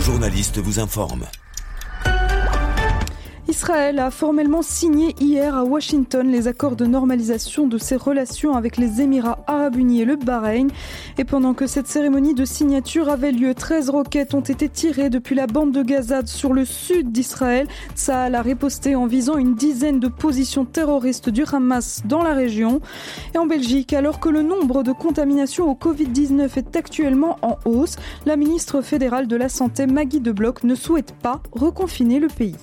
nos journalistes vous informent. Israël a formellement signé hier à Washington les accords de normalisation de ses relations avec les Émirats arabes unis et le Bahreïn. Et pendant que cette cérémonie de signature avait lieu, 13 roquettes ont été tirées depuis la bande de Gaza sur le sud d'Israël. Tsahal a riposté en visant une dizaine de positions terroristes du Hamas dans la région. Et en Belgique, alors que le nombre de contaminations au Covid-19 est actuellement en hausse, la ministre fédérale de la Santé, Maggie Debloc, ne souhaite pas reconfiner le pays.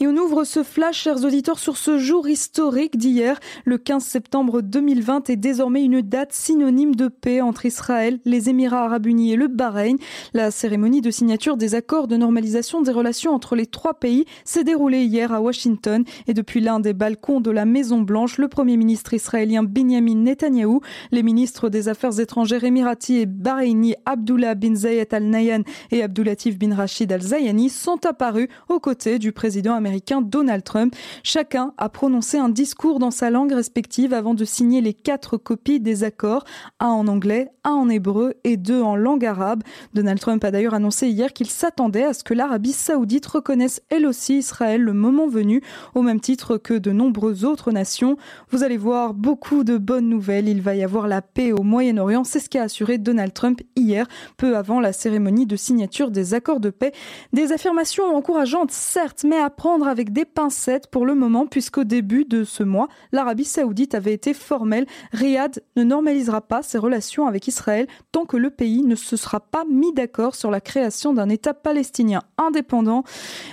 Et on ouvre ce flash, chers auditeurs, sur ce jour historique d'hier. Le 15 septembre 2020 est désormais une date synonyme de paix entre Israël, les Émirats arabes unis et le Bahreïn. La cérémonie de signature des accords de normalisation des relations entre les trois pays s'est déroulée hier à Washington. Et depuis l'un des balcons de la Maison Blanche, le premier ministre israélien Benjamin Netanyahou, les ministres des Affaires étrangères émiratis et bahreïni Abdullah bin Zayed Al Nahyan et Abdulatif bin Rachid Al Zayani sont apparus aux côtés du président américain Donald Trump. Chacun a prononcé un discours dans sa langue respective avant de signer les quatre copies des accords, un en anglais, un en hébreu et deux en langue arabe. Donald Trump a d'ailleurs annoncé hier qu'il s'attendait à ce que l'Arabie saoudite reconnaisse elle aussi Israël le moment venu, au même titre que de nombreuses autres nations. Vous allez voir beaucoup de bonnes nouvelles. Il va y avoir la paix au Moyen-Orient. C'est ce qu'a assuré Donald Trump hier, peu avant la cérémonie de signature des accords de paix. Des affirmations encourageantes, certes, mais à prendre avec des pincettes pour le moment, puisqu'au début de ce mois, l'Arabie saoudite avait été formelle. Riyad ne normalisera pas ses relations avec Israël tant que le pays ne se sera pas mis d'accord sur la création d'un État palestinien indépendant.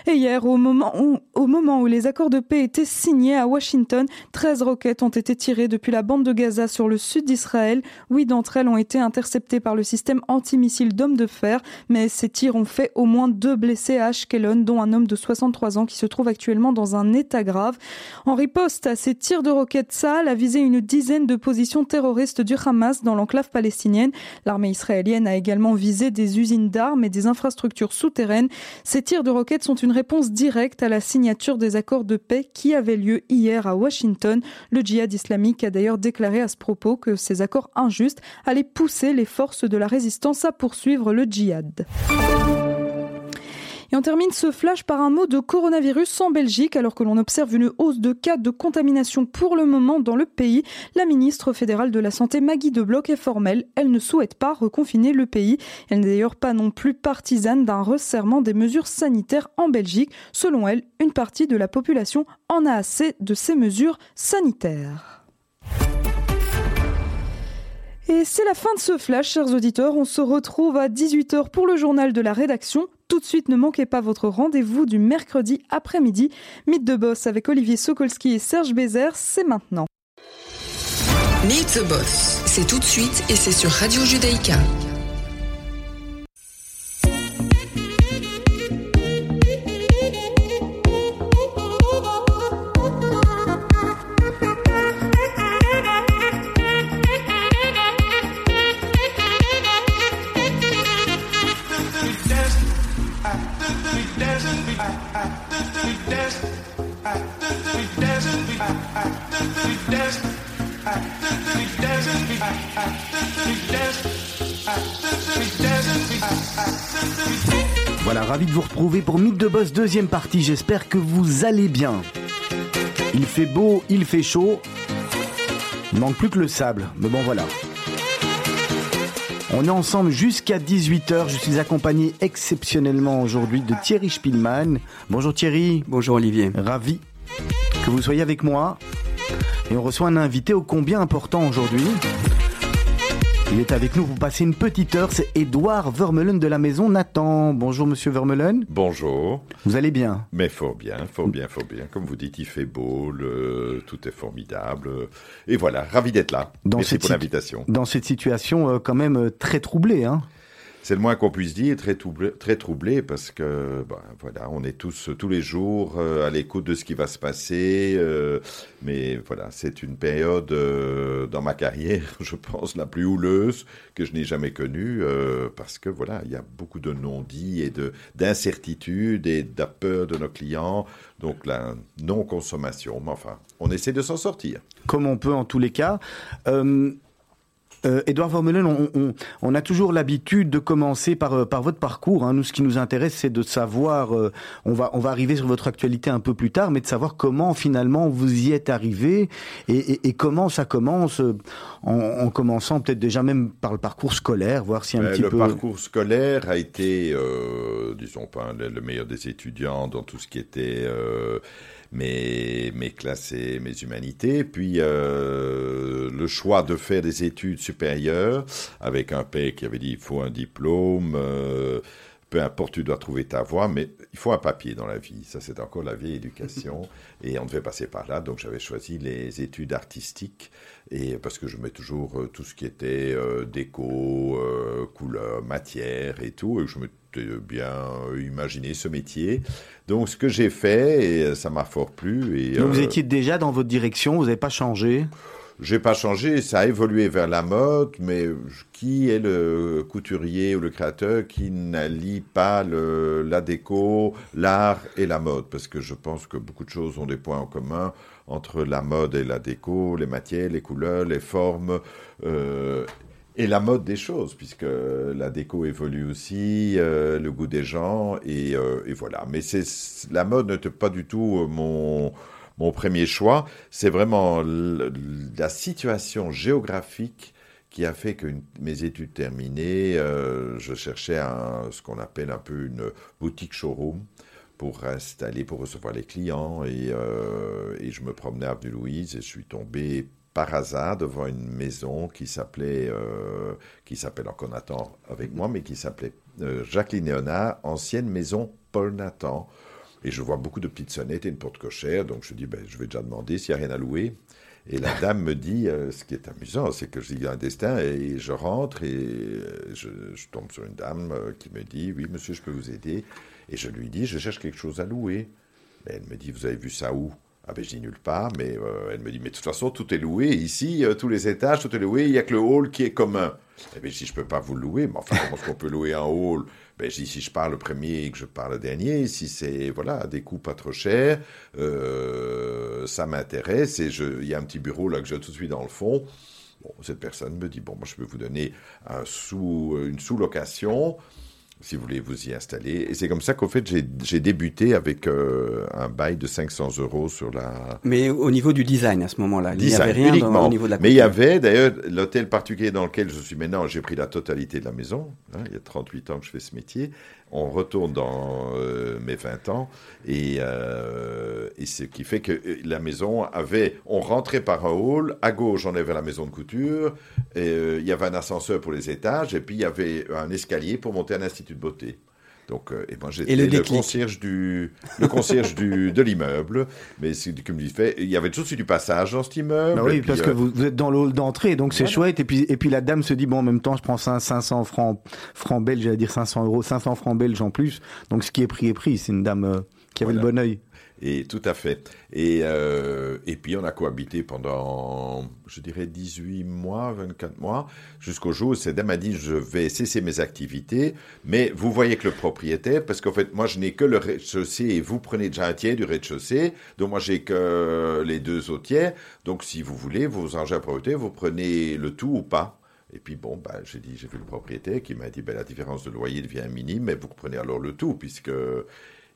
Et hier, au moment où, au moment où les accords de paix étaient signés à Washington, 13 roquettes ont été tirées depuis la bande de Gaza sur le sud d'Israël. Huit d'entre elles ont été interceptées par le système antimissile d'hommes de fer, mais ces tirs ont fait au moins deux blessés à Ashkelon, dont un homme de 63 ans qui se trouve actuellement dans un état grave. En riposte à ces tirs de roquettes, Saal a visé une dizaine de positions terroristes du Hamas dans l'enclave palestinienne. L'armée israélienne a également visé des usines d'armes et des infrastructures souterraines. Ces tirs de roquettes sont une réponse directe à la signature des accords de paix qui avaient lieu hier à Washington. Le djihad islamique a d'ailleurs déclaré à ce propos que ces accords injustes allaient pousser les forces de la résistance à poursuivre le djihad. Et on termine ce flash par un mot de coronavirus en Belgique, alors que l'on observe une hausse de cas de contamination pour le moment dans le pays. La ministre fédérale de la Santé, Maggie Debloc, est formelle. Elle ne souhaite pas reconfiner le pays. Elle n'est d'ailleurs pas non plus partisane d'un resserrement des mesures sanitaires en Belgique. Selon elle, une partie de la population en a assez de ces mesures sanitaires. Et c'est la fin de ce flash, chers auditeurs. On se retrouve à 18h pour le journal de la rédaction. Tout de suite, ne manquez pas votre rendez-vous du mercredi après-midi. Mythe de Boss avec Olivier Sokolski et Serge Bézère, c'est maintenant. Meet the Boss, c'est tout de suite et c'est sur Radio Judaïka. Voilà, ravi de vous retrouver pour Mythe de Boss deuxième partie. J'espère que vous allez bien. Il fait beau, il fait chaud. Il manque plus que le sable. Mais bon, voilà. On est ensemble jusqu'à 18h. Je suis accompagné exceptionnellement aujourd'hui de Thierry Spielmann. Bonjour Thierry. Bonjour Olivier. Ravi que vous soyez avec moi. Et on reçoit un invité ô combien important aujourd'hui. Il est avec nous pour passer une petite heure. C'est Édouard Vermeulen de la maison Nathan. Bonjour Monsieur Vermeulen. Bonjour. Vous allez bien? Mais faut bien, faut bien, faut bien. Comme vous dites, il fait beau, le... tout est formidable. Et voilà, ravi d'être là. Dans Merci cette pour l'invitation. Dans cette situation euh, quand même euh, très troublée. Hein C'est le moins qu'on puisse dire, très troublé, très troublé parce que ben, voilà, on est tous tous les jours euh, à l'écoute de ce qui va se passer. euh, mais voilà, c'est une période euh, dans ma carrière, je pense, la plus houleuse que je n'ai jamais connue parce que voilà, il y a beaucoup de non-dits et de d'incertitudes et de peur de nos clients. Donc la non-consommation. Mais enfin, on essaie de s'en sortir. Comme on peut en tous les cas. Euh, Euh, Edouard Vermeulen, on, on, a toujours l'habitude de commencer par, euh, par votre parcours. Hein. Nous, ce qui nous intéresse, c'est de savoir, euh, on, va, on va arriver sur votre actualité un peu plus tard, mais de savoir comment finalement vous y êtes arrivé et, et, comment ça commence, en, commençant peut-être déjà même par le parcours scolaire, voir si un petit le peu... Le parcours scolaire a été, disons pas, le, meilleur des étudiants dans tout ce qui était mes, mes classes et mes humanités, puis euh, le choix de faire des études supérieures avec un père qui avait dit il faut un diplôme, euh, peu importe, tu dois trouver ta voie, mais il faut un papier dans la vie. Ça, c'est encore la vieille éducation. et on devait passer par là. Donc, j'avais choisi les études artistiques. Et parce que je mets toujours euh, tout ce qui était déco, couleur, matière et tout. Et je me bien imaginé ce métier. Donc, ce que j'ai fait, et ça m'a fort plu. Et, Donc, vous euh, étiez déjà dans votre direction, vous n'avez pas changé? J'ai pas changé, ça a évolué vers la mode, mais qui est le couturier ou le créateur qui n'allie pas le, la déco, l'art et la mode? Parce que je pense que beaucoup de choses ont des points en commun entre la mode et la déco, les matières, les couleurs, les formes. Euh, et la mode des choses, puisque la déco évolue aussi, euh, le goût des gens, et, euh, voilà. Mais c'est la mode n'était pas du tout euh, mon, mon premier choix. C'est vraiment la situation géographique qui a fait que mes études terminées, je cherchais ce qu'on appelle un peu une boutique showroom pour installer, pour recevoir les clients. Et, et je me promenais à Avenue Louise et je suis tombé par hasard devant une maison qui s'appelait, euh, qui s'appelle encore Nathan avec moi, mais qui s'appelait euh, Jacqueline Léonard, ancienne maison Paul Nathan. Et je vois beaucoup de petites sonnettes et une porte cochère, donc je dis, ben, je vais déjà demander s'il n'y a rien à louer. Et la dame me dit, euh, ce qui est amusant, c'est que je dis un destin et je rentre et je, tombe sur une dame qui me dit, oui monsieur, je peux vous aider. Et je lui dis, je cherche quelque chose à louer. elle me dit, vous avez vu ça où? Ah ben je dis nulle part, mais euh, elle me dit, mais de toute façon, tout est loué. Ici, euh, tous les étages, tout est loué. Il n'y a que le hall qui est commun. Eh bien, je dis, je ne peux pas vous le louer, mais enfin, comment est-ce qu'on peut louer un hall? Ben, je dis, si je parle le premier et que je parle le dernier, si c'est voilà, des coûts pas trop chers, euh, ça m'intéresse. Et il y a un petit bureau là que j'ai tout de suite dans le fond. Bon, cette personne me dit, bon, moi, je peux vous donner un sous, une sous-location si vous voulez vous y installer. Et c'est comme ça qu'au fait, j'ai débuté avec euh, un bail de 500 euros sur la... Mais au niveau du design, à ce moment-là, il n'y avait rien au niveau de la Mais il y avait, d'ailleurs, l'hôtel particulier dans lequel je suis maintenant, j'ai pris la totalité de la maison. Hein, il y a 38 ans que je fais ce métier on retourne dans euh, mes 20 ans, euh, et, ce qui fait que la maison avait, on rentrait par un hall, à gauche on avait la maison de couture, et, euh, il y avait un ascenseur pour les étages, et puis il y avait un escalier pour monter à l'institut de beauté. Donc, euh, et moi, j'étais le, concierge du, le concierge du, de l'immeuble. Mais comme il fait, il y avait toujours du passage dans cet immeuble. Bah oui, parce que euh, vous, êtes dans le hall d'entrée, donc c'est chouette. Et puis, et puis la dame se dit, bon, en même temps, je prends 500 francs, francs belges, j'allais dire 500 euros, 500 francs belges en plus. Donc, ce qui est pris est pris. C'est une dame euh, qui avait le bon oeil. Et tout à fait. Et, euh, et puis on a cohabité pendant, je dirais, 18 mois, 24 mois, jusqu'au jour où dame a dit je vais cesser mes activités, mais vous voyez que le propriétaire, parce qu'en fait, moi je n'ai que le rez-de-chaussée et vous prenez déjà un tiers du rez-de-chaussée, donc moi j'ai que les deux autres tiers, donc si vous voulez, vos engins propriétaires, vous prenez le tout ou pas. Et puis bon, bah, j'ai dit, j'ai vu le propriétaire qui m'a dit, ben, la différence de loyer devient minime, mais vous prenez alors le tout, puisque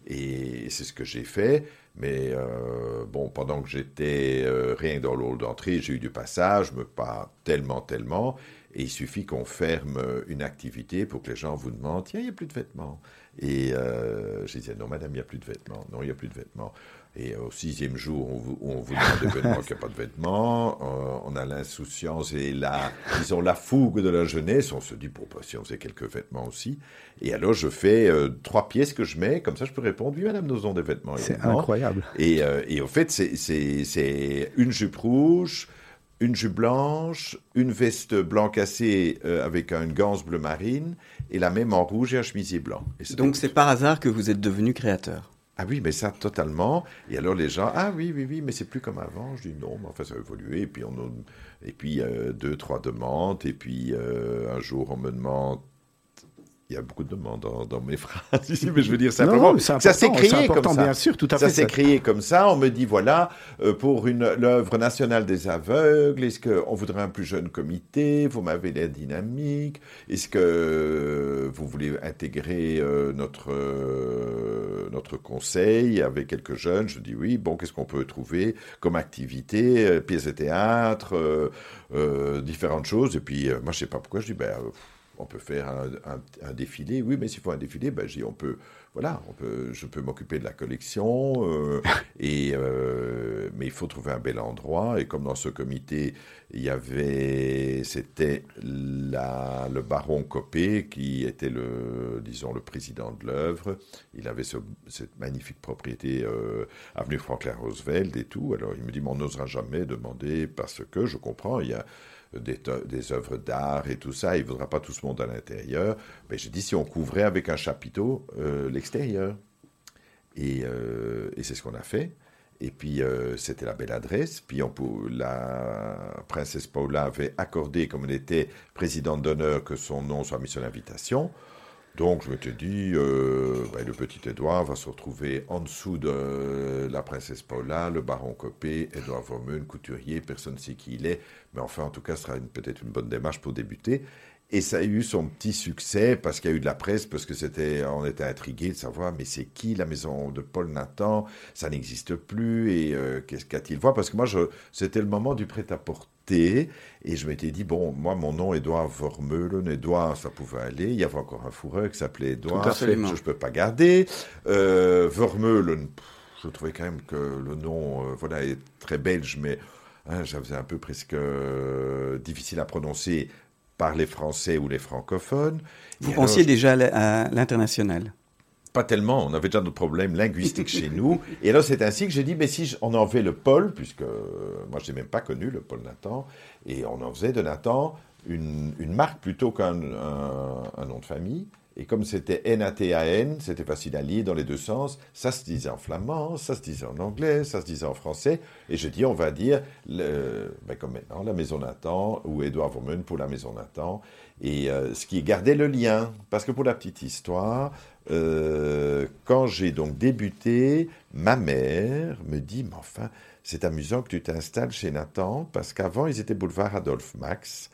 et c'est ce que j'ai fait. Mais euh, bon, pendant que j'étais euh, rien dans l'hall d'entrée, j'ai eu du passage, mais pas tellement, tellement. Et il suffit qu'on ferme une activité pour que les gens vous demandent Tiens, il n'y a plus de vêtements. Et euh, je disais Non, madame, il n'y a plus de vêtements. Non, il n'y a plus de vêtements. Et au sixième jour, on vous, on vous demande des vêtements, qu'il n'y a pas de vêtements. Euh, on a l'insouciance et la, disons, la fougue de la jeunesse. On se dit, bon, bah, si on faisait quelques vêtements aussi. Et alors, je fais euh, trois pièces que je mets. Comme ça, je peux répondre, oui, madame, nous avons des vêtements. C'est incroyable. Et, euh, et au fait, c'est une jupe rouge, une jupe blanche, une veste blanc cassé avec une ganse bleu marine, et la même en rouge et un chemisier blanc. Donc, c'est par hasard que vous êtes devenu créateur ah oui, mais ça, totalement. Et alors les gens, ah oui, oui, oui, mais c'est plus comme avant. Je dis non, mais enfin, ça a évolué. Et puis, on et puis euh, deux, trois demandes. Et puis, euh, un jour, on me demande, il y a beaucoup de demandes dans, mes phrases ici, mais je veux dire simplement, ça s'est créé comme ça. Bien sûr, tout à ça s'est créé comme ça. On me dit voilà, euh, pour une l'œuvre nationale des aveugles, est-ce qu'on voudrait un plus jeune comité? Vous m'avez l'air dynamique. Est-ce que vous voulez intégrer euh, notre euh, notre conseil avec quelques jeunes? Je dis oui. Bon, qu'est-ce qu'on peut trouver comme activité Pièces de théâtre, différentes choses? Et puis moi, je sais pas pourquoi. Je dis ben on peut faire un, défilé. Oui, mais s'il faut un défilé, ben, on peut, voilà, on peut, je peux m'occuper de la collection. Euh, et, euh, mais il faut trouver un bel endroit. Et comme dans ce comité, il y avait, c'était le baron Copé qui était le, disons, le président de l'œuvre. Il avait cette magnifique propriété euh, avenue Franklin Roosevelt et tout. Alors il me dit, on n'osera jamais demander parce que je comprends, il y a des, œuvres d'art et tout ça, il ne voudra pas tout ce monde à l'intérieur. Mais j'ai dit si on couvrait avec un chapiteau euh, l'extérieur. Et, euh, et c'est ce qu'on a fait. Et puis, euh, c'était la belle adresse. Puis, la princesse Paula avait accordé, comme elle était présidente d'honneur, que son nom soit mis sur l'invitation. Donc je m'étais dit, ben, le petit Édouard va se retrouver en dessous de la princesse Paula, le baron Copé, Édouard Vormen, couturier, personne ne sait qui il est, mais enfin en tout cas ce sera peut-être une bonne démarche pour débuter. Et ça a eu son petit succès parce qu'il y a eu de la presse, parce que c'était, on était intrigués de savoir, mais c'est qui la maison de Paul Nathan? Ça n'existe plus et euh, qu'est-ce qu'a-t-il? Voir Parce que moi, c'était le moment du prêt-à-porter et je m'étais dit, bon, moi, mon nom, Edouard Vermeulen, Edouard, ça pouvait aller. Il y avait encore un fourreur qui s'appelait Edouard. Je ne peux pas garder. Euh, Vermeulen, je trouvais quand même que le nom, euh, voilà, est très belge, mais hein, j'avais un peu presque euh, difficile à prononcer par les Français ou les francophones. Vous pensiez déjà à l'international? Pas tellement, on avait déjà d'autres problèmes linguistiques chez nous. Et alors c'est ainsi que j'ai dit, mais si on en fait le Paul, puisque moi je n'ai même pas connu le Paul Nathan, et on en faisait de Nathan une, marque plutôt qu'un nom de famille. Et comme c'était N-A-T-A-N, c'était facile à lire dans les deux sens. Ça se disait en flamand, ça se disait en anglais, ça se disait en français. Et je dis, on va dire, ben comme maintenant, la Maison Nathan ou Édouard Vormen pour la Maison Nathan. Et euh, ce qui gardait le lien. Parce que pour la petite histoire, euh, quand j'ai donc débuté, ma mère me dit, mais enfin, c'est amusant que tu t'installes chez Nathan, parce qu'avant, ils étaient boulevard Adolphe Max.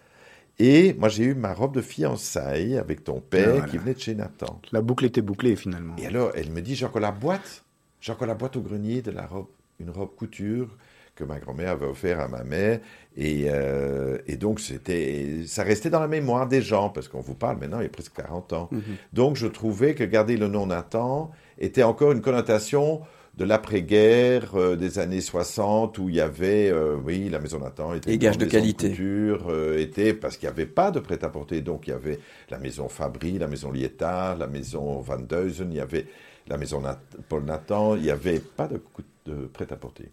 Et moi, j'ai eu ma robe de fiançailles avec ton père qui venait de chez Nathan. La boucle était bouclée finalement. Et alors, elle me dit, j'ai encore la boîte. J'ai encore la boîte au grenier de la robe, une robe couture que ma grand-mère avait offert à ma mère. Et, euh, et donc, c'était, ça restait dans la mémoire des gens, parce qu'on vous parle maintenant, il y a presque 40 ans. Mhm. Donc, je trouvais que garder le nom Nathan était encore une connotation de l'après-guerre euh, des années 60 où il y avait, euh, oui, la maison Nathan était et gage de qualité. De était parce qu'il n'y avait pas de prêt-à-porter, donc il y avait la maison Fabry, la maison Lietard, la maison Van Deusen, il y avait la maison Paul Nathan, il n'y avait pas de, de prêt-à-porter.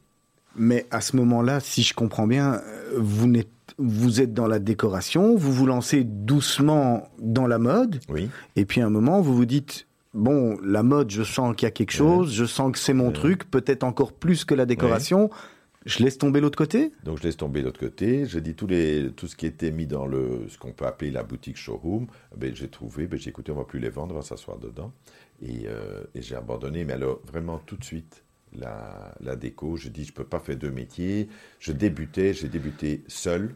Mais à ce moment-là, si je comprends bien, vous, vous êtes dans la décoration, vous vous lancez doucement dans la mode. Oui. Et puis à un moment, vous vous dites, bon, la mode, je sens qu'il y a quelque chose, je sens que c'est mon truc, peut-être encore plus que la décoration. Je laisse tomber l'autre côté? Donc je laisse tomber l'autre côté. J'ai dit tous les, tout ce qui était mis dans le, ce qu'on peut appeler la boutique showroom. Ben, j'ai trouvé, ben, j'ai écouté, on va plus les vendre, on va s'asseoir dedans. Et, euh, et j'ai abandonné, mais alors vraiment tout de suite la, déco. Je dis, je ne peux pas faire deux métiers. Je débutais, j'ai débuté seul,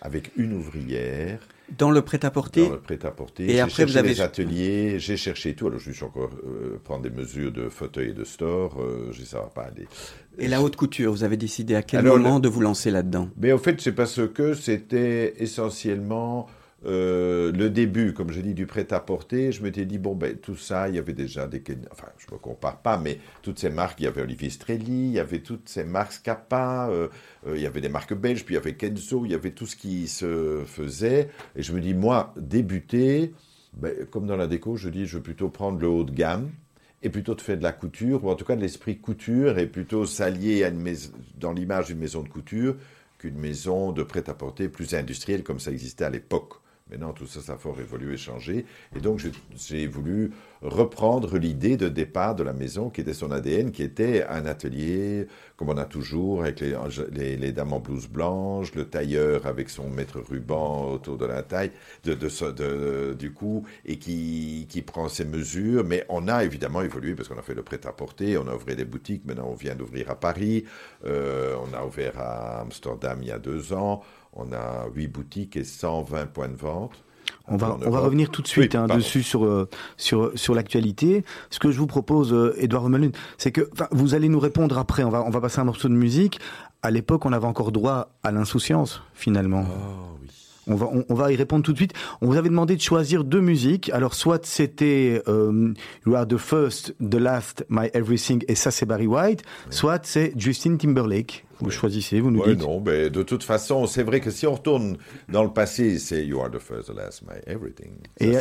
avec une ouvrière. Dans le prêt-à-porter Dans le prêt-à-porter. Et après, vous avez. des ateliers, j'ai cherché tout. Alors, je suis encore euh, prendre des mesures de fauteuil et de store. Euh, je ça va pas aller. Et la haute couture, vous avez décidé à quel moment de vous lancer là-dedans? Mais au fait, c'est parce que c'était essentiellement euh, le début, comme je dis, du prêt-à-porter, je m'étais dit, bon, ben, tout ça, il y avait déjà des... Enfin, je ne me compare pas, mais toutes ces marques, il y avait Olivier Strelli, il y avait toutes ces marques Scappa, euh, euh, il y avait des marques belges, puis il y avait Kenzo, il y avait tout ce qui se faisait. Et je me dis, moi, débuter, ben, comme dans la déco, je dis, je veux plutôt prendre le haut de gamme, et plutôt de faire de la couture, ou en tout cas de l'esprit couture, et plutôt s'allier dans l'image d'une maison de couture qu'une maison de prêt-à-porter plus industrielle comme ça existait à l'époque Maintenant, tout ça, ça a fort évolué, changé. Et donc, j'ai voulu reprendre l'idée de départ de la maison, qui était son ADN, qui était un atelier, comme on a toujours, avec les, dames en blouse blanche, le tailleur avec son mètre ruban autour de la taille, de, de, du cou, et qui, qui prend ses mesures. Mais on a évidemment évolué, parce qu'on a fait le prêt-à-porter, on a ouvert des boutiques, maintenant on vient d'ouvrir à Paris, euh, on a ouvert à Amsterdam il y a deux ans, on a huit boutiques et 120 points de vente. On va, on va revenir tout de suite hein, dessus sur, euh, sur, sur l'actualité. Ce que je vous propose, euh, Edouard Romelun, c'est que vous allez nous répondre après. On va, on va passer un morceau de musique. À l'époque, on avait encore droit à l'insouciance, finalement. Oh, oui. On va, on, va y répondre tout de suite. On vous avait demandé de choisir deux musiques. Alors, soit c'était euh, You Are the First, The Last, My Everything, et ça c'est Barry White, soit c'est Justin Timberlake. Vous choisissez, vous nous ouais, dites. non, mais de toute façon, c'est vrai que si on retourne dans le passé, c'est You Are the First, The Last, My Everything. et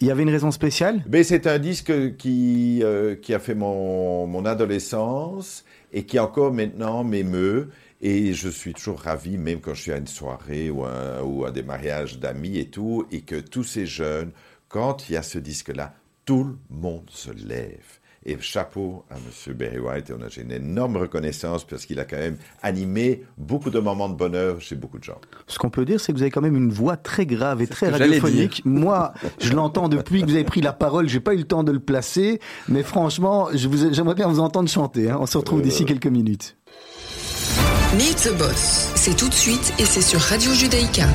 il y avait une raison spéciale? Mais c'est un disque qui, euh, qui a fait mon, mon adolescence et qui encore maintenant m'émeut. Et je suis toujours ravi, même quand je suis à une soirée ou à, ou à des mariages d'amis et tout, et que tous ces jeunes, quand il y a ce disque-là, tout le monde se lève. Et chapeau à M. Barry White, et on a une énorme reconnaissance parce qu'il a quand même animé beaucoup de moments de bonheur chez beaucoup de gens. Ce qu'on peut dire, c'est que vous avez quand même une voix très grave et très radiophonique. Moi, je l'entends depuis que vous avez pris la parole, j'ai pas eu le temps de le placer, mais franchement, j'aimerais bien vous entendre chanter. Hein. On se retrouve d'ici euh, quelques minutes. Meet the Boss, c'est tout de suite et c'est sur Radio Judaïka.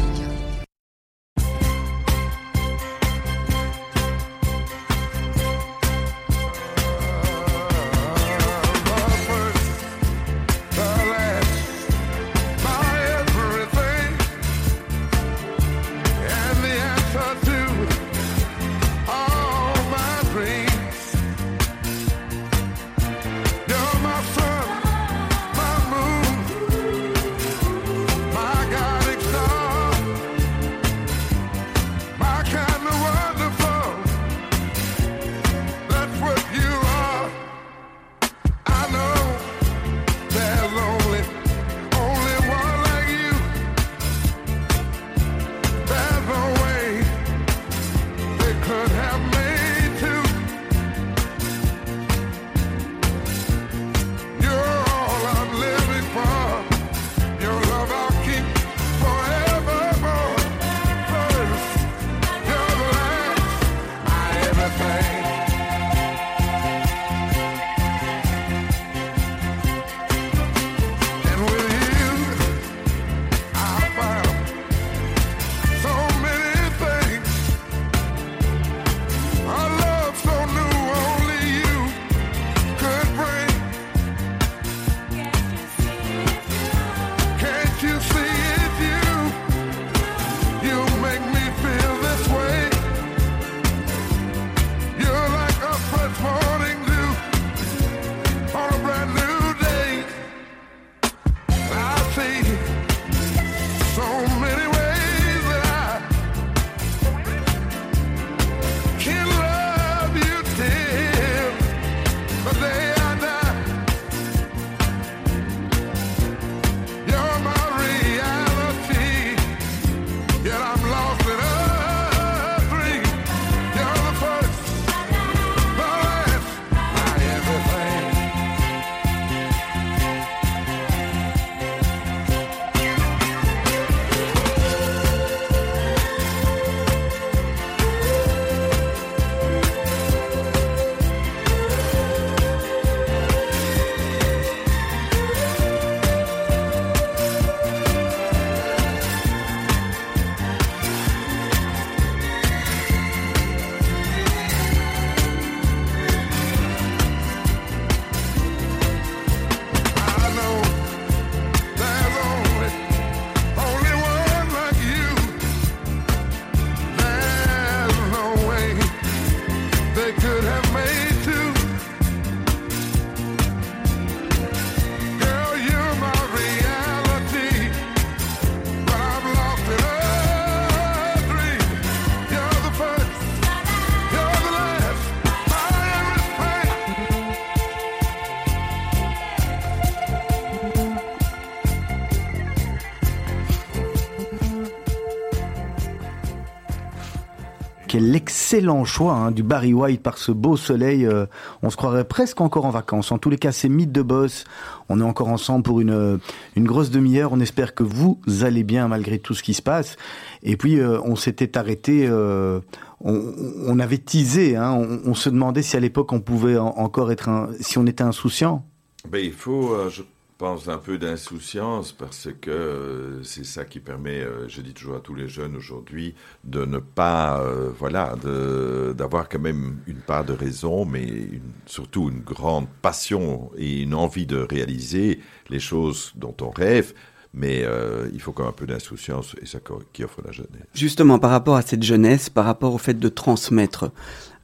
Excellent choix hein, du Barry White par ce beau soleil. Euh, on se croirait presque encore en vacances. En tous les cas, c'est Mythe de Boss. On est encore ensemble pour une, une grosse demi-heure. On espère que vous allez bien malgré tout ce qui se passe. Et puis, euh, on s'était arrêté, euh, on, avait teasé, hein, on, se demandait si à l'époque on pouvait encore être, si on était insouciant. Ben, il faut, pense un peu d'insouciance parce que euh, c'est ça qui permet, euh, je dis toujours à tous les jeunes aujourd'hui, de ne pas, euh, voilà, d'avoir quand même une part de raison, mais surtout une grande passion et une envie de réaliser les choses dont on rêve. Mais il faut quand même un peu d'insouciance et ça qui offre la jeunesse. Justement, par rapport à cette jeunesse, par rapport au fait de transmettre,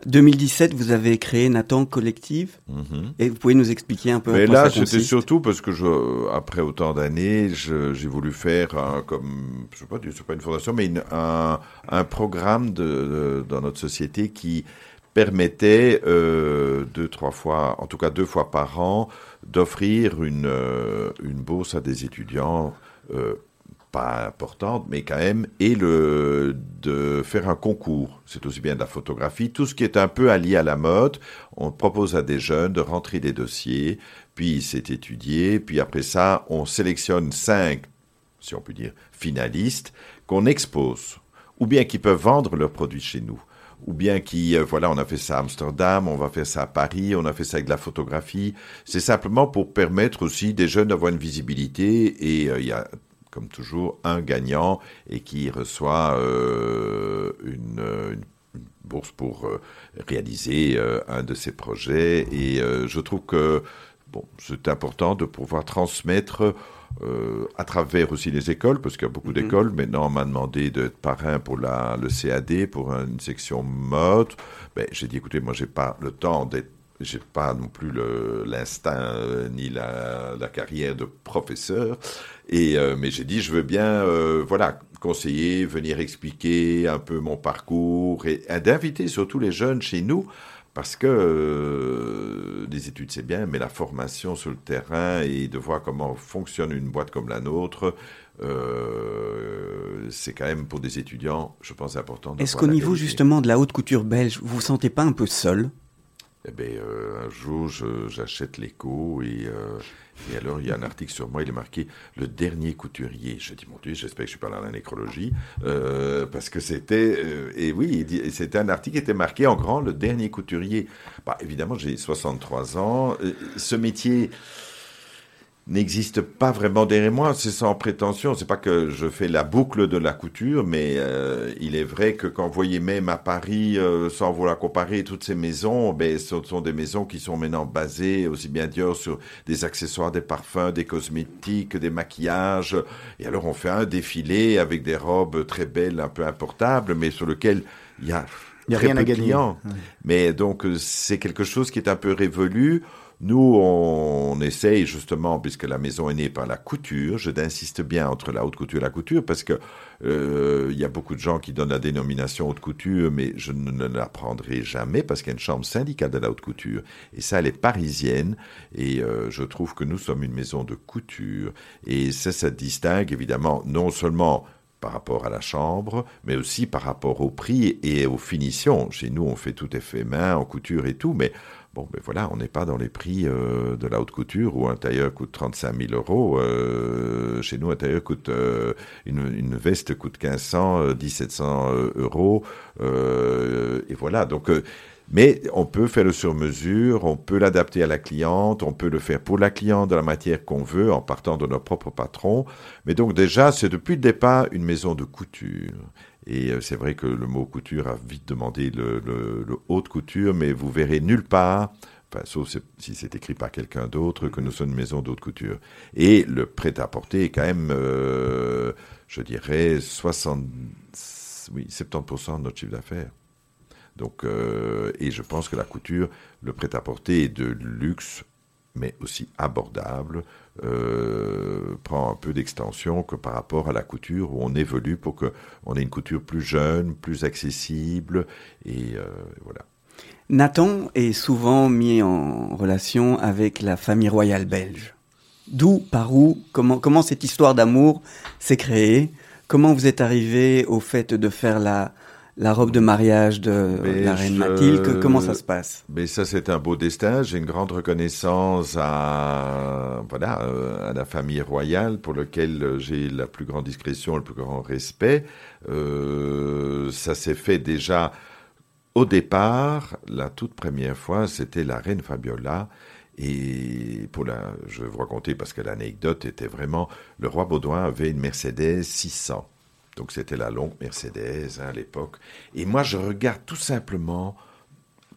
2017, vous avez créé Nathan Collective. Mhm. Et vous pouvez nous expliquer un peu Mais là, c'était surtout parce que je, après autant d'années, j'ai voulu faire un, comme, je sais pas, c'est pas une fondation, mais un, un, programme de, dans notre société qui permettait euh, deux, trois fois, en tout cas deux fois par an, d'offrir une, euh, une bourse à des étudiants euh, pas importante, mais quand même, et le, de faire un concours. C'est aussi bien de la photographie, tout ce qui est un peu allié à la mode. On propose à des jeunes de rentrer des dossiers, puis c'est étudié, puis après ça, on sélectionne cinq, si on peut dire, finalistes qu'on expose, ou bien qui peuvent vendre leurs produits chez nous ou bien qui, euh, voilà, on a fait ça à Amsterdam, on va faire ça à Paris, on a fait ça avec de la photographie. C'est simplement pour permettre aussi des jeunes d'avoir une visibilité et euh, il y a comme toujours, un gagnant et qui reçoit euh, une, bourse pour euh, réaliser euh, un de ses projets. Et je trouve que bon, c'est important de pouvoir transmettre à travers aussi les écoles, parce qu'il y a beaucoup mhm. d'écoles. Maintenant, on m'a demandé d'être parrain pour la, le CAD, pour une section mode. Ben, j'ai dit, écoutez, moi, j'ai pas le temps d'être j'ai pas non plus l'instinct ni la, la, carrière de professeur. Et euh, mais j'ai dit, je veux bien, euh, voilà, conseiller, venir expliquer un peu mon parcours et, d'inviter surtout les jeunes chez nous. Parce que euh, les études, c'est bien, mais la formation sur le terrain et de voir comment fonctionne une boîte comme la nôtre, c'est quand même pour des étudiants, je pense, important. Est-ce qu'au niveau justement de la haute couture belge, vous vous sentez pas un peu seul? Eh bien, un jour, j'achète l'écho et et alors, il y a un article sur moi, il est marqué Le dernier couturier. Je dis, mon Dieu, j'espère que je suis pas dans la nécrologie, euh, parce que c'était, euh, et oui, c'était un article qui était marqué en grand Le dernier couturier. Bah, évidemment, j'ai 63 ans. Euh, ce métier, n'existe pas vraiment derrière moi. C'est sans prétention. C'est pas que je fais la boucle de la couture, mais euh, il est vrai que quand vous voyez même à Paris, euh, sans vouloir comparer toutes ces maisons, ben, ce sont des maisons qui sont maintenant basées aussi bien Dior sur des accessoires, des parfums, des cosmétiques, des maquillages. Et alors on fait un défilé avec des robes très belles, un peu importables, mais sur lequel il y a il a rien à gagner. Mais donc c'est quelque chose qui est un peu révolu. Nous, on, essaye justement, puisque la maison est née par la couture, je d'insiste bien entre la haute couture et la couture, parce que euh, il y a beaucoup de gens qui donnent la dénomination haute couture, mais je ne la prendrai jamais parce qu'il y a une chambre syndicale de la haute couture. Et ça, elle est parisienne, et euh, je trouve que nous sommes une maison de couture. Et ça, ça distingue évidemment non seulement par rapport à la chambre, mais aussi par rapport au prix et aux finitions. Chez nous, on fait tout effet main, en couture et tout, mais Bon, ben voilà, on n'est pas dans les prix euh, de la haute couture où un tailleur coûte 35 000 euros. Euh, chez nous, un tailleur coûte euh, une, veste coûte 1500, 1700 euros. et voilà. Donc, mais on peut faire le sur-mesure, on peut l'adapter à la cliente, on peut le faire pour la cliente de la matière qu'on veut en partant de nos propres patrons. Mais donc déjà, c'est depuis le départ une maison de couture. Et euh, c'est vrai que le mot couture a vite demandé le, haute couture, mais vous verrez nulle part, sauf si c'est écrit par quelqu'un d'autre, que nous sommes une maison d'haute couture. Et le prêt-à-porter est quand même, euh, je dirais, 60, oui, 70% de notre chiffre d'affaires. Donc, euh, et je pense que la couture, le prêt-à-porter est de luxe, mais aussi abordable. Euh, prend un peu d'extension que par rapport à la couture où on évolue pour qu'on ait une couture plus jeune, plus accessible et euh, voilà. Nathan est souvent mis en relation avec la famille royale belge. D'où, par où, comment, comment cette histoire d'amour s'est créée? Comment vous êtes arrivé au fait de faire la, la robe de mariage de la reine Mathilde. Comment ça se passe? Mais ça, c'est un beau destin. J'ai une grande reconnaissance à voilà à la famille royale pour lequel j'ai la plus grande discrétion, le plus grand respect. Euh, ça s'est fait déjà au départ. La toute première fois, c'était la reine Fabiola. Et pour la, je vais vous raconter parce que l'anecdote était vraiment, le roi Baudouin avait une Mercedes 600. Donc c'était la longue Mercedes hein, à l'époque. Et moi, je regarde tout simplement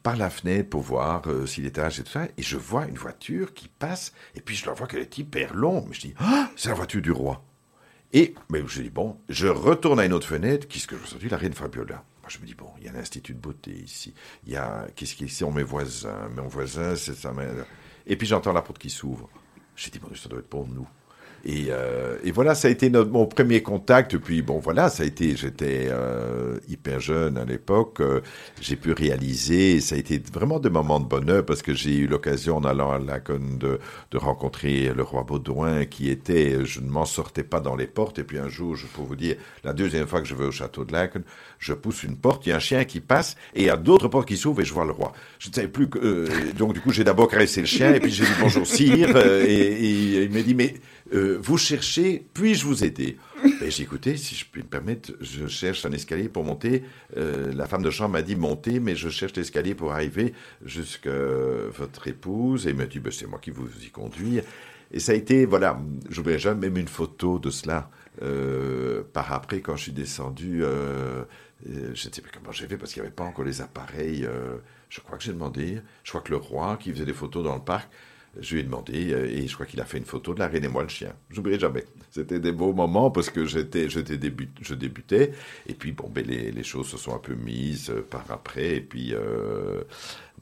par la fenêtre pour voir euh, s'il est âgé et tout ça. Et je vois une voiture qui passe. Et puis je la vois qu'elle est hyper longue. Mais je dis, ah, c'est la voiture du roi. Et mais je dis, bon, je retourne à une autre fenêtre. Qu'est-ce que je dis La reine Fabiola. Moi, je me dis, bon, il y a l'institut de beauté ici. Il y a, qu'est-ce qui est ici? Mes voisins. Mon voisin, c'est mère. Et puis j'entends la porte qui s'ouvre. J'ai dit, bon, ça doit être pour nous. Et, euh, et, voilà, ça a été notre, mon premier contact. Puis bon, voilà, ça a été. J'étais euh, hyper jeune à l'époque. Euh, j'ai pu réaliser. Ça a été vraiment des moments de bonheur parce que j'ai eu l'occasion en allant à Lacan de, de rencontrer le roi Baudouin qui était. Je ne m'en sortais pas dans les portes. Et puis un jour, je peux vous dire, la deuxième fois que je vais au château de Lacan, je pousse une porte, il y a un chien qui passe et il y a d'autres portes qui s'ouvrent et je vois le roi. Je ne savais plus que. Euh, donc du coup, j'ai d'abord caressé le chien et puis j'ai dit bonjour sire et, et il m'a dit mais euh, vous cherchez, puis-je vous aider Et j'ai écouté, si je puis me permettre, je cherche un escalier pour monter. Euh, la femme de chambre m'a dit monter, mais je cherche l'escalier pour arriver jusqu'à votre épouse. Et il m'a dit, ben, c'est moi qui vous y conduis. Et ça a été, voilà, j'oublierai jamais même une photo de cela. Euh, par après, quand je suis descendu, je ne sais pas comment j'ai fait parce qu'il n'y avait pas encore les appareils. je crois que j'ai demandé. Je crois que le roi qui faisait des photos dans le parc je lui ai demandé, euh, et je crois qu'il a fait une photo de la reine et moi le chien. J'oublierai jamais. C'était des beaux moments parce que j'étais, j'étais début, je débutais. Et puis, bon, ben, les, les, choses se sont un peu mises euh, par après. Et puis, euh,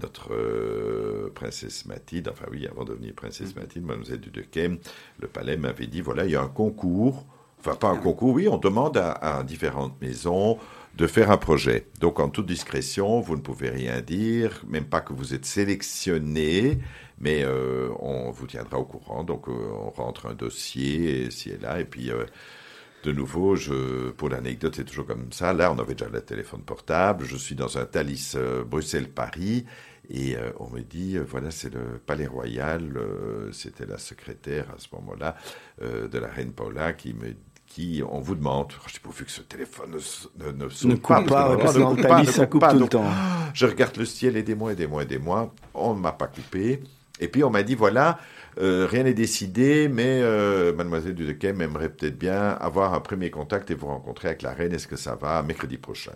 notre princesse Mathilde, enfin oui, avant de devenir princesse Mathilde, mademoiselle du Dequem, le palais m'avait dit, voilà, il y a un concours. Enfin, pas un concours, oui, on demande à, à différentes maisons de faire un projet. Donc, en toute discrétion, vous ne pouvez rien dire, même pas que vous êtes sélectionné, mais euh, on vous tiendra au courant. Donc, euh, on rentre un dossier ici et là, et puis. Euh, de nouveau, je, pour l'anecdote, c'est toujours comme ça. Là, on avait déjà le téléphone portable. Je suis dans un Thalys Bruxelles-Paris. Et on me dit, voilà, c'est le Palais Royal. C'était la secrétaire à ce moment-là de la reine Paula qui me qui, on vous demande, je dis pourvu que ce téléphone ne, ne, ne, coupe pas, pas, parce que ça coupe tout le temps. Je regarde le ciel et des mois et des mois et des mois, on ne m'a pas coupé. Et puis on m'a dit, voilà, euh, rien n'est décidé, mais euh, mademoiselle Dudekem aimerait peut-être bien avoir un premier contact et vous rencontrer avec la reine. Est-ce que ça va mercredi prochain?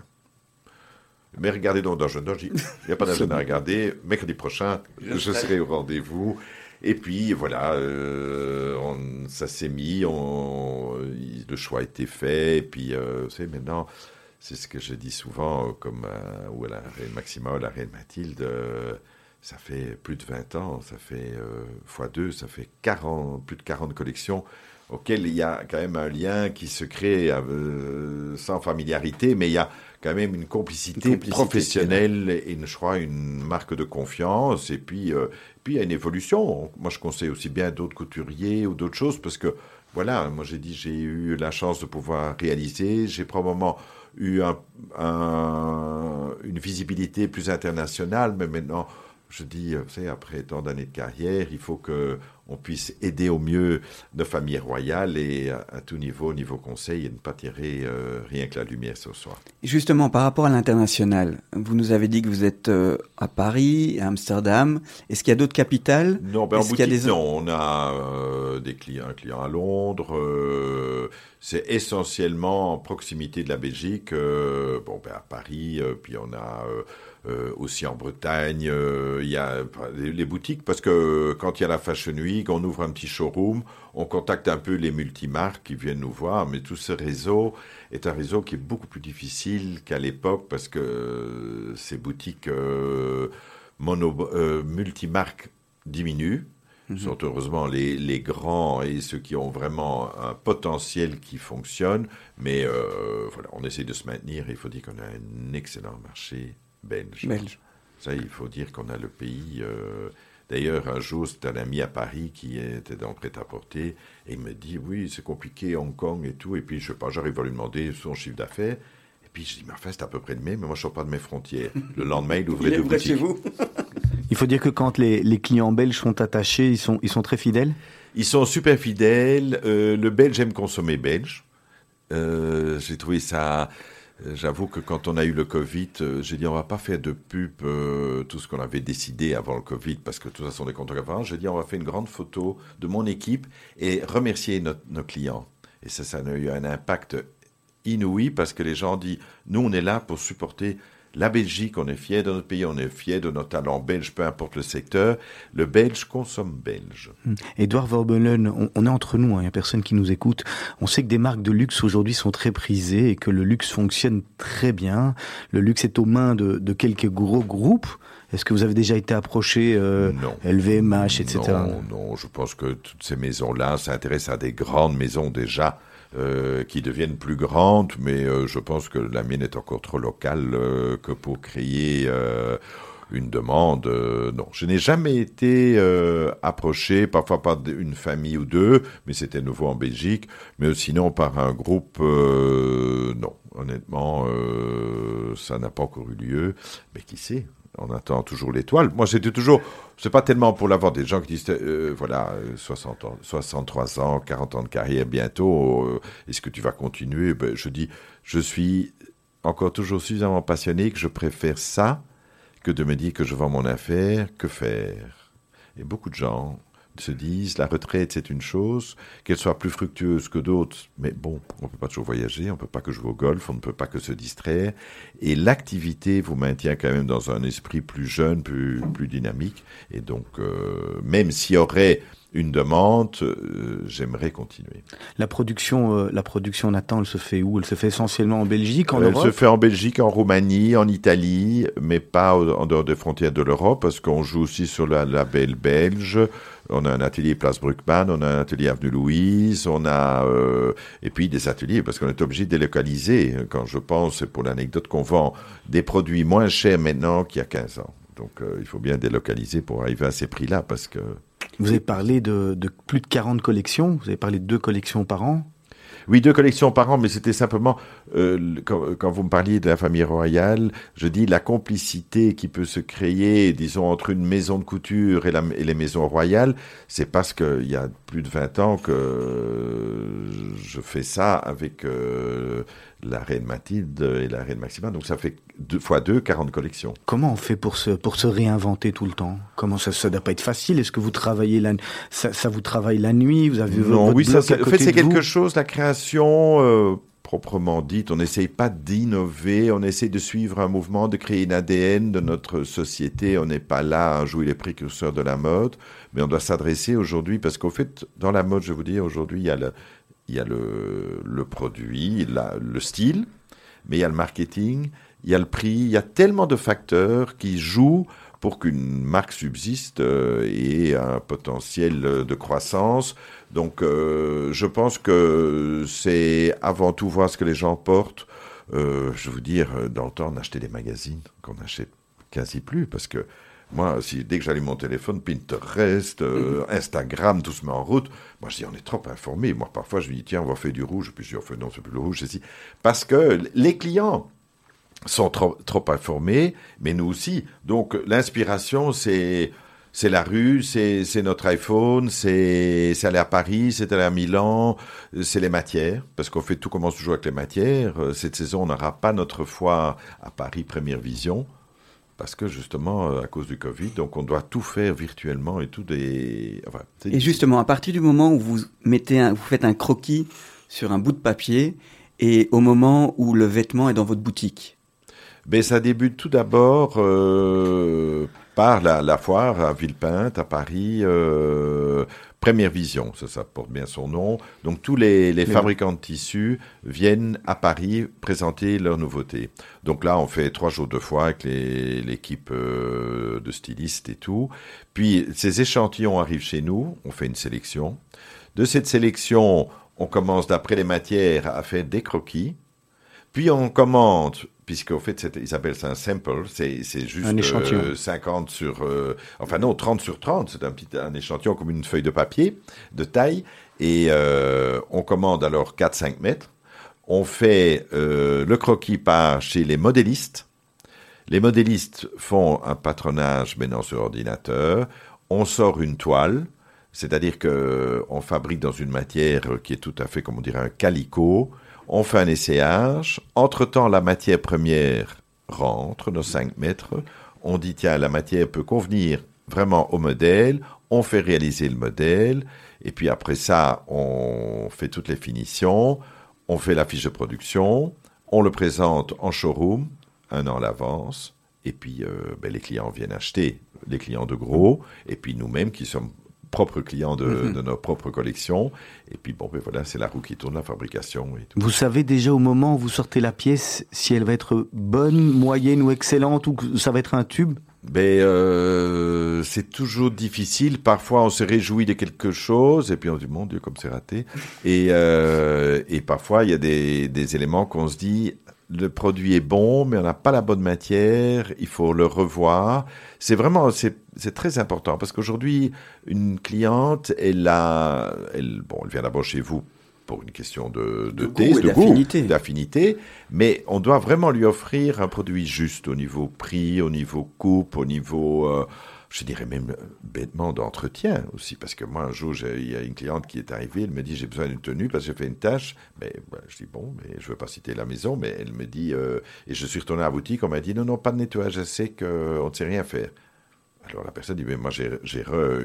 Mais regardez donc dans le agenda, il n'y a pas d'agenda à regarder. Mercredi prochain, je serai au rendez-vous. Et puis voilà, euh, ça s'est mis, le choix a été fait. Et puis, euh, vous savez, maintenant, c'est ce que je dis souvent, comme ou la reine Maxima ou la reine Mathilde, ça fait plus de 20 ans, ça fait fois deux, ça fait 40, plus de 40 collections auxquelles il y a quand même un lien qui se crée sans familiarité, mais il y a quand même une complicité, professionnelle et, une, je crois, une marque de confiance. Et puis, puis il y a une évolution. Moi, je conseille aussi bien d'autres couturiers ou d'autres choses parce que, voilà, moi j'ai dit, j'ai eu la chance de pouvoir réaliser. J'ai probablement eu une visibilité plus internationale, mais maintenant, je dis, savez, après tant d'années de carrière, il faut que on puisse aider au mieux nos familles royales et à, tout niveau, au niveau conseil, et ne pas tirer euh, rien que la lumière ce soir. Justement, par rapport à l'international, vous nous avez dit que vous êtes euh, à Paris, à Amsterdam. Est-ce qu'il y a d'autres capitales? Non, ben en boutique, des... non, on a euh, des clients, un client à Londres. c'est essentiellement en proximité de la Belgique. bon, ben à Paris, puis on a aussi en Bretagne, il y a les, boutiques, parce que quand il y a la Fashion Week, on ouvre un petit showroom, on contacte un peu les multimarques qui viennent nous voir, mais tout ce réseau est un réseau qui est beaucoup plus difficile qu'à l'époque, parce que ces boutiques euh, mono, multimarques diminuent, mhm. sont heureusement les, les, grands et ceux qui ont vraiment un potentiel qui fonctionne. Mais voilà, on essaie de se maintenir. Il faut dire qu'on a un excellent marché belge. Ça, il faut dire qu'on a le pays. Euh, d'ailleurs, un jour, c'était un ami à Paris qui était dans prêt-à-porter et il me dit Oui, c'est compliqué, Hong Kong et tout. Et puis, je sais pas, j'arrive à lui demander son chiffre d'affaires. Et puis je dis, mais enfin, c'est à peu près le même, mais moi, je sors pas de mes frontières. Le lendemain, il ouvrait deux boutiques. chez vous. il faut dire que quand les, les, clients belges sont attachés, ils sont, ils sont très fidèles? Ils sont super fidèles. Euh, le belge aime consommer belge. Euh, j'ai trouvé ça euh, j'avoue que quand on a eu le Covid, euh, j'ai dit on va pas faire de pub euh, tout ce qu'on avait décidé avant le Covid parce que tout ça sont des contre J'ai dit on va faire une grande photo de mon équipe et remercier nos clients. Et ça, ça a eu un impact inouï parce que les gens disent nous on est là pour supporter la Belgique, on est fier de notre pays, on est fier de notre talent belge, peu importe le secteur. Le belge consomme belge. Edouard Vorbelen, on, est entre nous, hein, il n'y a personne qui nous écoute. On sait que des marques de luxe aujourd'hui sont très prisées et que le luxe fonctionne très bien. Le luxe est aux mains de, quelques gros groupes. Est-ce que vous avez déjà été approché euh, LVMH, etc. Non, non, je pense que toutes ces maisons-là s'intéressent à des grandes maisons déjà euh, qui deviennent plus grandes, mais euh, je pense que la mienne est encore trop locale euh, que pour créer une demande. non, je n'ai jamais été approché, parfois par une famille ou deux, mais c'était nouveau en Belgique, mais sinon par un groupe, non. Honnêtement, ça n'a pas encore eu lieu, mais qui sait? On attend toujours l'étoile. Moi, j'étais toujours, c'est pas tellement pour l'avoir. Des gens qui disent, euh, voilà, 60 ans, 63 ans, 40 ans de carrière bientôt, euh, est-ce que tu vas continuer? Ben, Je dis, je suis encore toujours suffisamment passionné que je préfère ça que de me dire que je vends mon affaire, que faire. Et beaucoup de gens se disent la retraite c'est une chose, qu'elle soit plus fructueuse que d'autres, mais bon, on peut pas toujours voyager, on peut pas que jouer au golf, on ne peut pas que se distraire, et l'activité vous maintient quand même dans un esprit plus jeune, plus, plus dynamique, et donc euh, même s'il y aurait une demande, euh, j'aimerais continuer. La production, euh, la production Nathan, elle se fait où? Elle se fait essentiellement en Belgique, en elle Europe? Elle se fait en Belgique, en Roumanie, en Italie, mais pas en dehors des frontières de l'Europe, parce qu'on joue aussi sur la label belge. On a un atelier Place Bruckmann, on a un atelier Avenue Louise, on a euh, et puis des ateliers parce qu'on est obligé de délocaliser. Quand je pense, pour l'anecdote, qu'on vend des produits moins chers maintenant qu'il y a 15 ans. Donc il faut bien délocaliser pour arriver à ces prix-là parce que vous avez parlé de, plus de 40 collections, vous avez parlé de deux collections par an. Oui, deux collections par an, mais c'était simplement, euh, quand, vous me parliez de la famille royale, je dis la complicité qui peut se créer, disons, entre une maison de couture et, les maisons royales, c'est parce qu'il y a plus de 20 ans que je fais ça avec euh, la reine Mathilde et la reine Maxima. Donc ça fait deux fois deux, 40 collections. Comment on fait pour se, pour se réinventer tout le temps? Comment ça ne doit pas être facile? Est-ce que vous travaillez la, ça, ça, vous travaille la nuit? Vous avez Non, oui, ça, en fait, c'est quelque chose, la création. Euh, proprement dite, on n'essaye pas d'innover, on essaie de suivre un mouvement, de créer une ADN de notre société. On n'est pas là à jouer les précurseurs de la mode, mais on doit s'adresser aujourd'hui, parce qu'au fait, dans la mode, je vous dis, aujourd'hui, il y a le, il y a le, le produit, le style, mais il y a le marketing, il y a le prix, il y a tellement de facteurs qui jouent pour qu'une marque subsiste euh, et ait un potentiel de croissance. Donc euh, je pense que c'est avant tout voir ce que les gens portent. Euh, je veux dire, dans le temps, on achetait des magazines qu'on n'achète quasi plus parce que moi, si, dès que j'allume mon téléphone, Pinterest, euh. Instagram, tout se met en route. Moi, je dis, on est trop informés. Moi, parfois, je dis, tiens, on va faire du rouge. Puis je dis, non, c'est plus le rouge, c'est Parce que les clients sont trop, trop informés, mais nous aussi. Donc, l'inspiration, c'est c'est la rue, c'est notre iPhone, c'est aller à Paris, c'est aller à Milan, c'est les matières, parce qu'en fait tout commence toujours avec les matières. Cette saison, on n'aura pas notre foire à Paris Première Vision parce que justement, euh, à cause du Covid, donc on doit tout faire virtuellement et tout des. et justement, à partir du moment où vous mettez, un, vous faites un croquis sur un bout de papier, et au moment où le vêtement est dans votre boutique? Ben, ça débute tout d'abord euh, par la, la, foire à Villepinte, à Paris, euh, Première Vision, ça, ça porte bien son nom. Donc tous les, les fabricants de tissus viennent à Paris présenter leurs nouveautés. Donc là, on fait trois jours de fois avec l'équipe euh, de stylistes et tout. Puis ces échantillons arrivent chez nous, on fait une sélection. De cette sélection, on commence d'après les matières à faire des croquis. Puis on commande puisqu'au fait, ils appellent ça un sample, c'est juste un échantillon. 50 euh, sur, euh, enfin non, 30 sur 30, c'est un petit un échantillon comme une feuille de papier de taille, et euh, on commande alors 4-5 mètres, On fait le croquis par chez les modélistes. Les modélistes font un patronage maintenant sur ordinateur. On sort une toile, c'est-à-dire que on fabrique dans une matière qui est tout à fait, comme on dirait, un calicot. On fait un essayage. Entre-temps, la matière première rentre, nos 5 mètres. On dit, tiens, la matière peut convenir vraiment au modèle. On fait réaliser le modèle. Et puis après ça, on fait toutes les finitions. On fait la fiche de production. On le présente en showroom un an à l'avance. Et puis, euh, ben, les clients viennent acheter, les clients de gros, et puis nous-mêmes qui sommes propres clients de, mhm. nos propres collections. Et puis, bon, ben voilà, c'est la roue qui tourne, la fabrication. Et Vous savez déjà au moment où vous sortez la pièce si elle va être bonne, moyenne ou excellente, ou que ça va être un tube? Ben, euh, c'est toujours difficile. Parfois, on se réjouit de quelque chose et puis on dit mon Dieu comme c'est raté. Et, euh, et parfois, il y a des, des éléments qu'on se dit le produit est bon, mais on n'a pas la bonne matière, il faut le revoir. C'est vraiment, c'est, très important parce qu'aujourd'hui, une cliente, elle a, elle, bon, elle vient d'abord chez vous pour une question de, de, de goût, d'affinité, mais on doit vraiment lui offrir un produit juste au niveau prix, au niveau coupe, au niveau euh, je dirais même euh, bêtement d'entretien aussi, parce que moi un jour il y a une cliente qui est arrivée, elle me dit j'ai besoin d'une tenue parce que j'ai fait une tâche, mais bah, je dis bon, mais je veux pas citer la maison, mais elle me dit euh, et je suis retourné à la boutique, on m'a dit non non pas de nettoyage, je sais qu'on ne sait rien faire. Alors la personne dit, mais moi j'ai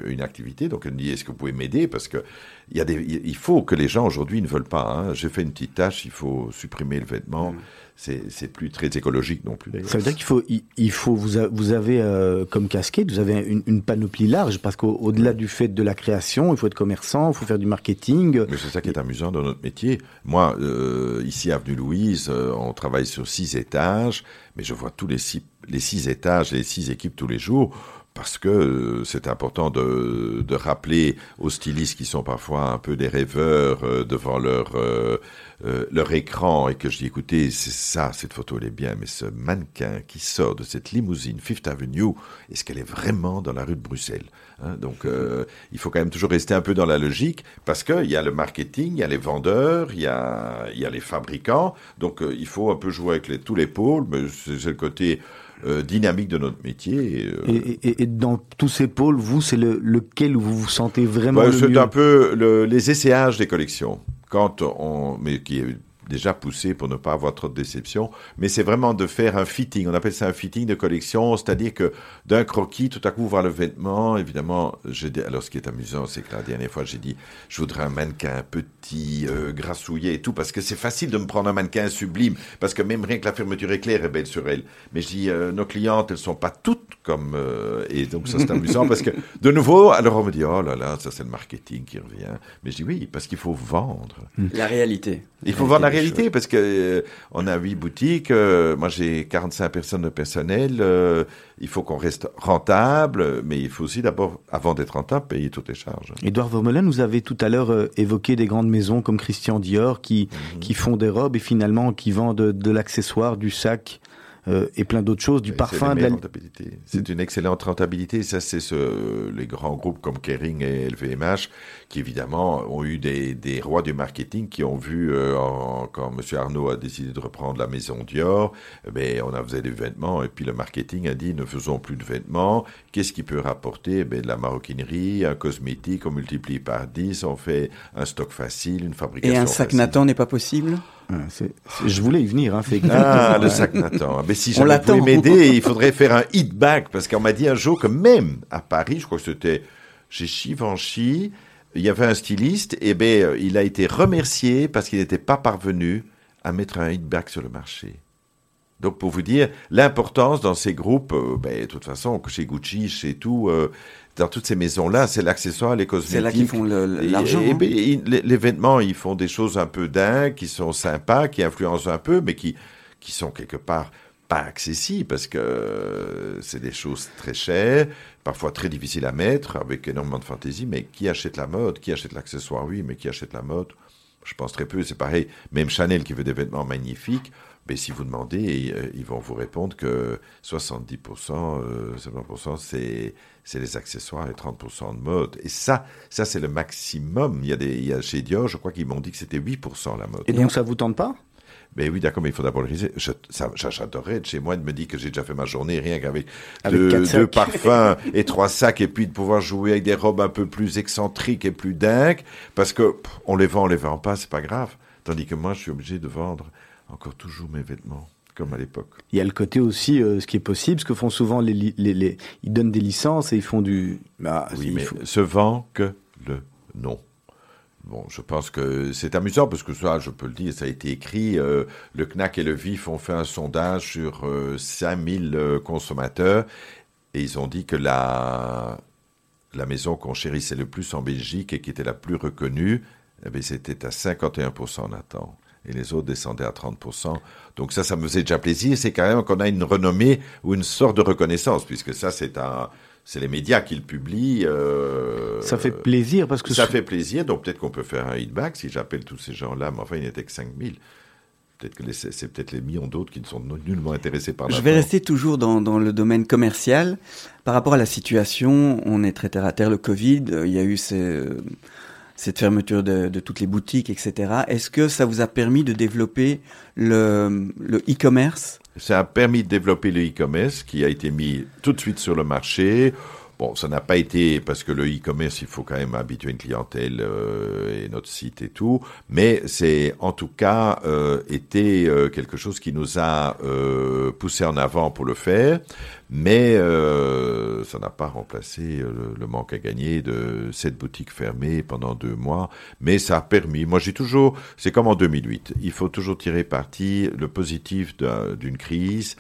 une activité, donc elle me dit, est-ce que vous pouvez m'aider? Parce que il faut que les gens aujourd'hui ne veulent pas. Hein. J'ai fait une petite tâche, il faut supprimer le vêtement. Mmh c'est plus très écologique non plus. Ça veut dire qu'il faut, il, faut vous, vous avez euh, comme casquette, vous avez une, panoplie large parce qu'au-delà du fait de la création, il faut être commerçant, il faut faire du marketing. Mais c'est ça qui est amusant dans notre métier. Moi, euh, ici avenue Louise, euh, on travaille sur six étages, mais je vois tous les six, les six étages, les six équipes tous les jours parce que c'est important de, de, rappeler aux stylistes qui sont parfois un peu des rêveurs devant leur euh, leur écran et que je dis écoutez, c'est ça, cette photo elle est bien, mais ce mannequin qui sort de cette limousine Fifth Avenue, est-ce qu'elle est vraiment dans la rue de Bruxelles hein? Donc euh, il faut quand même toujours rester un peu dans la logique parce qu'il y a le marketing, il y a les vendeurs, il y a, y a les fabricants, donc euh, il faut un peu jouer avec les, tous les pôles, mais c'est le côté dynamique de notre métier. Et, dans tous ces pôles, vous, c'est le, lequel vous vous sentez vraiment bah, le C'est un peu les essayages des collections quand on, mais qui est déjà poussé pour ne pas avoir trop de déception, mais c'est vraiment de faire un fitting. On appelle ça un fitting de collection, c'est-à-dire que d'un croquis, tout à coup, voir le vêtement, évidemment, alors ce qui est amusant, c'est que la dernière fois, j'ai dit, je voudrais un mannequin petit, euh, grassouillé et tout, parce que c'est facile de me prendre un mannequin sublime, parce que même rien que la fermeture éclair est belle sur elle. Mais je dis, euh, nos clientes, elles sont pas toutes comme, euh, et donc ça c'est amusant, parce que, de nouveau, alors on me dit, oh là là, ça c'est le marketing qui revient. Mais je dis, oui, parce qu'il faut vendre. La réalité. Il faut vendre la réalité parce que euh, on a huit boutiques. Euh, moi, j'ai 45 personnes de personnel. Euh, il faut qu'on reste rentable, mais il faut aussi d'abord, avant d'être rentable, payer toutes les charges. Edouard Vermeulen, vous avez tout à l'heure évoqué des grandes maisons comme Christian Dior qui, mhm. qui font des robes et finalement qui vendent de l'accessoire, du sac. Euh, et plein d'autres choses, du parfum. De la... C'est une excellente rentabilité. Ça, c'est ce, les grands groupes comme Kering et LVMH qui, évidemment, ont eu des, des rois du marketing qui ont vu, euh, quand M. Arnaud a décidé de reprendre la maison Dior, mais eh on a faisait des vêtements et puis le marketing a dit ne faisons plus de vêtements. Qu'est-ce qui peut rapporter? Eh ben, De la maroquinerie, un cosmétique, on multiplie par 10, on fait un stock facile, une fabrication. Et un sac Nathan n'est pas possible? Je voulais y venir. Hein, ah, le sac Nathan. Mais si j'avais pu m'aider, il faudrait faire un hit bag parce qu'on m'a dit un jour que même à Paris, je crois que c'était chez Givenchy, il y avait un styliste, et ben il a été remercié parce qu'il n'était pas parvenu à mettre un hit bag sur le marché. Donc pour vous dire l'importance dans ces groupes, euh, ben, de toute façon, chez Gucci, chez tout, euh, dans toutes ces maisons-là, c'est l'accessoire, les cosmétiques. C'est là qu'ils font l'argent. Hein. Ben, les, vêtements, ils font des choses un peu dingues, qui sont sympas, qui influencent un peu, mais qui, qui sont quelque part pas accessibles parce que c'est des choses très chères, parfois très difficiles à mettre, avec énormément de fantaisie. Mais qui achète la mode Qui achète l'accessoire Oui, mais qui achète la mode Je pense très peu. C'est pareil. Même Chanel qui veut des vêtements magnifiques. Mais si vous demandez, euh, ils vont vous répondre que 70%, 70% c'est c'est les accessoires et 30% de mode. Et ça, ça c'est le maximum. Il y, a des, il y a chez Dior, je crois qu'ils m'ont dit que c'était 8% la mode. Et donc ça vous tente pas? Mais oui, d'accord, mais il faut d'abord le réaliser. J'adorerais être chez moi de me dire que j'ai déjà fait ma journée rien qu'avec deux, deux, parfums et trois sacs et puis de pouvoir jouer avec des robes un peu plus excentriques et plus dingues parce que on les vend, on les vend pas, c'est pas grave. Tandis que moi, je suis obligé de vendre encore toujours mes vêtements comme à l'époque. Il y a le côté aussi, euh, ce qui est possible, ce que font souvent les, les, les, ils donnent des licences et ils font du. Bah, oui, mais se vend que le nom. Bon, je pense que c'est amusant parce que ça, je peux le dire, ça a été écrit. Euh, le CNAC et le VIF ont fait un sondage sur 5000 euh, consommateurs et ils ont dit que la, la maison qu'on chérissait le plus en Belgique et qui était la plus reconnue, eh c'était à 51% en attente et les autres descendaient à 30%. Donc ça, ça me faisait déjà plaisir. C'est quand même qu'on a une renommée ou une sorte de reconnaissance, puisque ça, c'est un, c'est les médias qui le publient. Euh, ça fait plaisir parce que ça fait plaisir. Donc peut-être qu'on peut faire un hitback si j'appelle tous ces gens-là, mais enfin, il n'était que 5000. Peut-être que c'est peut-être les millions d'autres qui ne sont nullement intéressés par. Je vais rester toujours dans, dans, le domaine commercial. Par rapport à la situation, on est très terre à terre. Le Covid, il y a eu ces cette fermeture de, toutes les boutiques, etc. Est-ce que ça vous a permis de développer le e-commerce? Ça a permis de développer le e-commerce qui a été mis tout de suite sur le marché. Bon, ça n'a pas été parce que le e-commerce, il faut quand même habituer une clientèle euh, et notre site et tout, mais c'est en tout cas euh, été euh, quelque chose qui nous a poussé en avant pour le faire, mais ça n'a pas remplacé le, manque à gagner de cette boutique fermée pendant deux mois, mais ça a permis. Moi, j'ai toujours, c'est comme en 2008, il faut toujours tirer parti le positif d'une crise.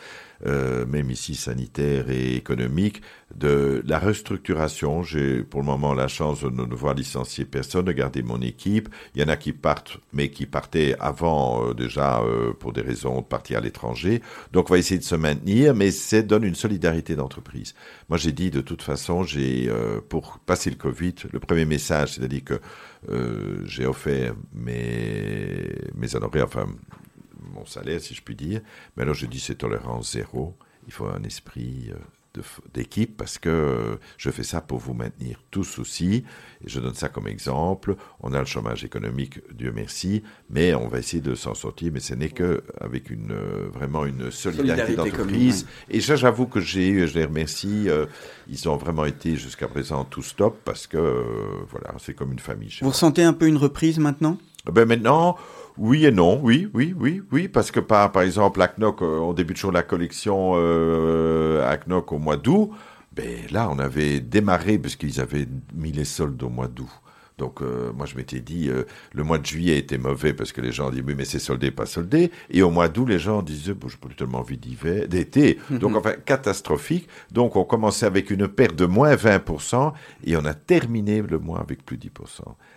Euh, même ici sanitaire et économique, de la restructuration. J'ai pour le moment la chance de ne devoir licencier personne, de garder mon équipe. Il y en a qui partent, mais qui partaient avant euh, déjà euh, pour des raisons de partir à l'étranger. Donc on va essayer de se maintenir, mais ça donne une solidarité d'entreprise. Moi j'ai dit de toute façon, j'ai pour passer le Covid, le premier message, c'est-à-dire que j'ai offert mes, mes honoraires, enfin mon salaire, si je puis dire. Mais alors je dis c'est tolérance zéro. Il faut un esprit euh, d'équipe parce que euh, je fais ça pour vous maintenir tous aussi. Et je donne ça comme exemple. On a le chômage économique, Dieu merci, mais on va essayer de s'en sortir. Mais ce n'est que avec une euh, vraiment une solidarité, d'entreprise. Et ça, j'avoue que j'ai, je les remercie. ils ont vraiment été jusqu'à présent tout stop parce que voilà, c'est comme une famille. Vous ressentez un peu une reprise maintenant? Ben maintenant. Oui et non, oui, oui, oui, oui, parce que par, par exemple, à Knock, euh, on débute toujours la collection euh, à Knock au mois d'août. Ben là, on avait démarré parce qu'ils avaient mis les soldes au mois d'août. Donc euh, moi je m'étais dit euh, le mois de juillet était mauvais parce que les gens disaient oui mais c'est soldé pas soldé. Et au mois d'août les gens disaient bon, je pas tellement envie d'hiver d'été. Mhm. donc enfin catastrophique. Donc on commençait avec une perte de moins 20% et on a terminé le mois avec plus 10%.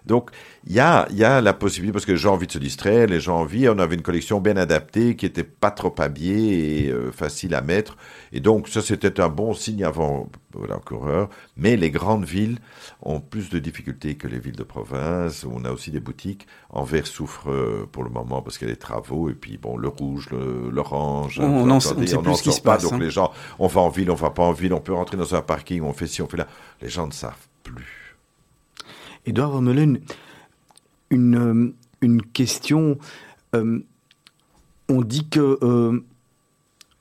Donc il y a il y a la possibilité parce que les gens ont envie de se distraire les gens ont envie. On avait une collection bien adaptée qui était pas trop habillée et euh, facile à mettre. Et donc ça c'était un bon signe avant la coureur mais les grandes villes ont plus de difficultés que les villes de province, où on a aussi des boutiques. Anvers souffre euh, pour le moment parce qu'il y a des travaux, et puis bon, le rouge, l'orange, on n'en sait plus ce qui se passe. Donc hein. les gens, on va en ville, on va pas en ville, on peut rentrer dans un parking, on fait ci, on fait là. Les gens ne savent plus. Edouard Romelin, une, euh, une question. Euh, on dit que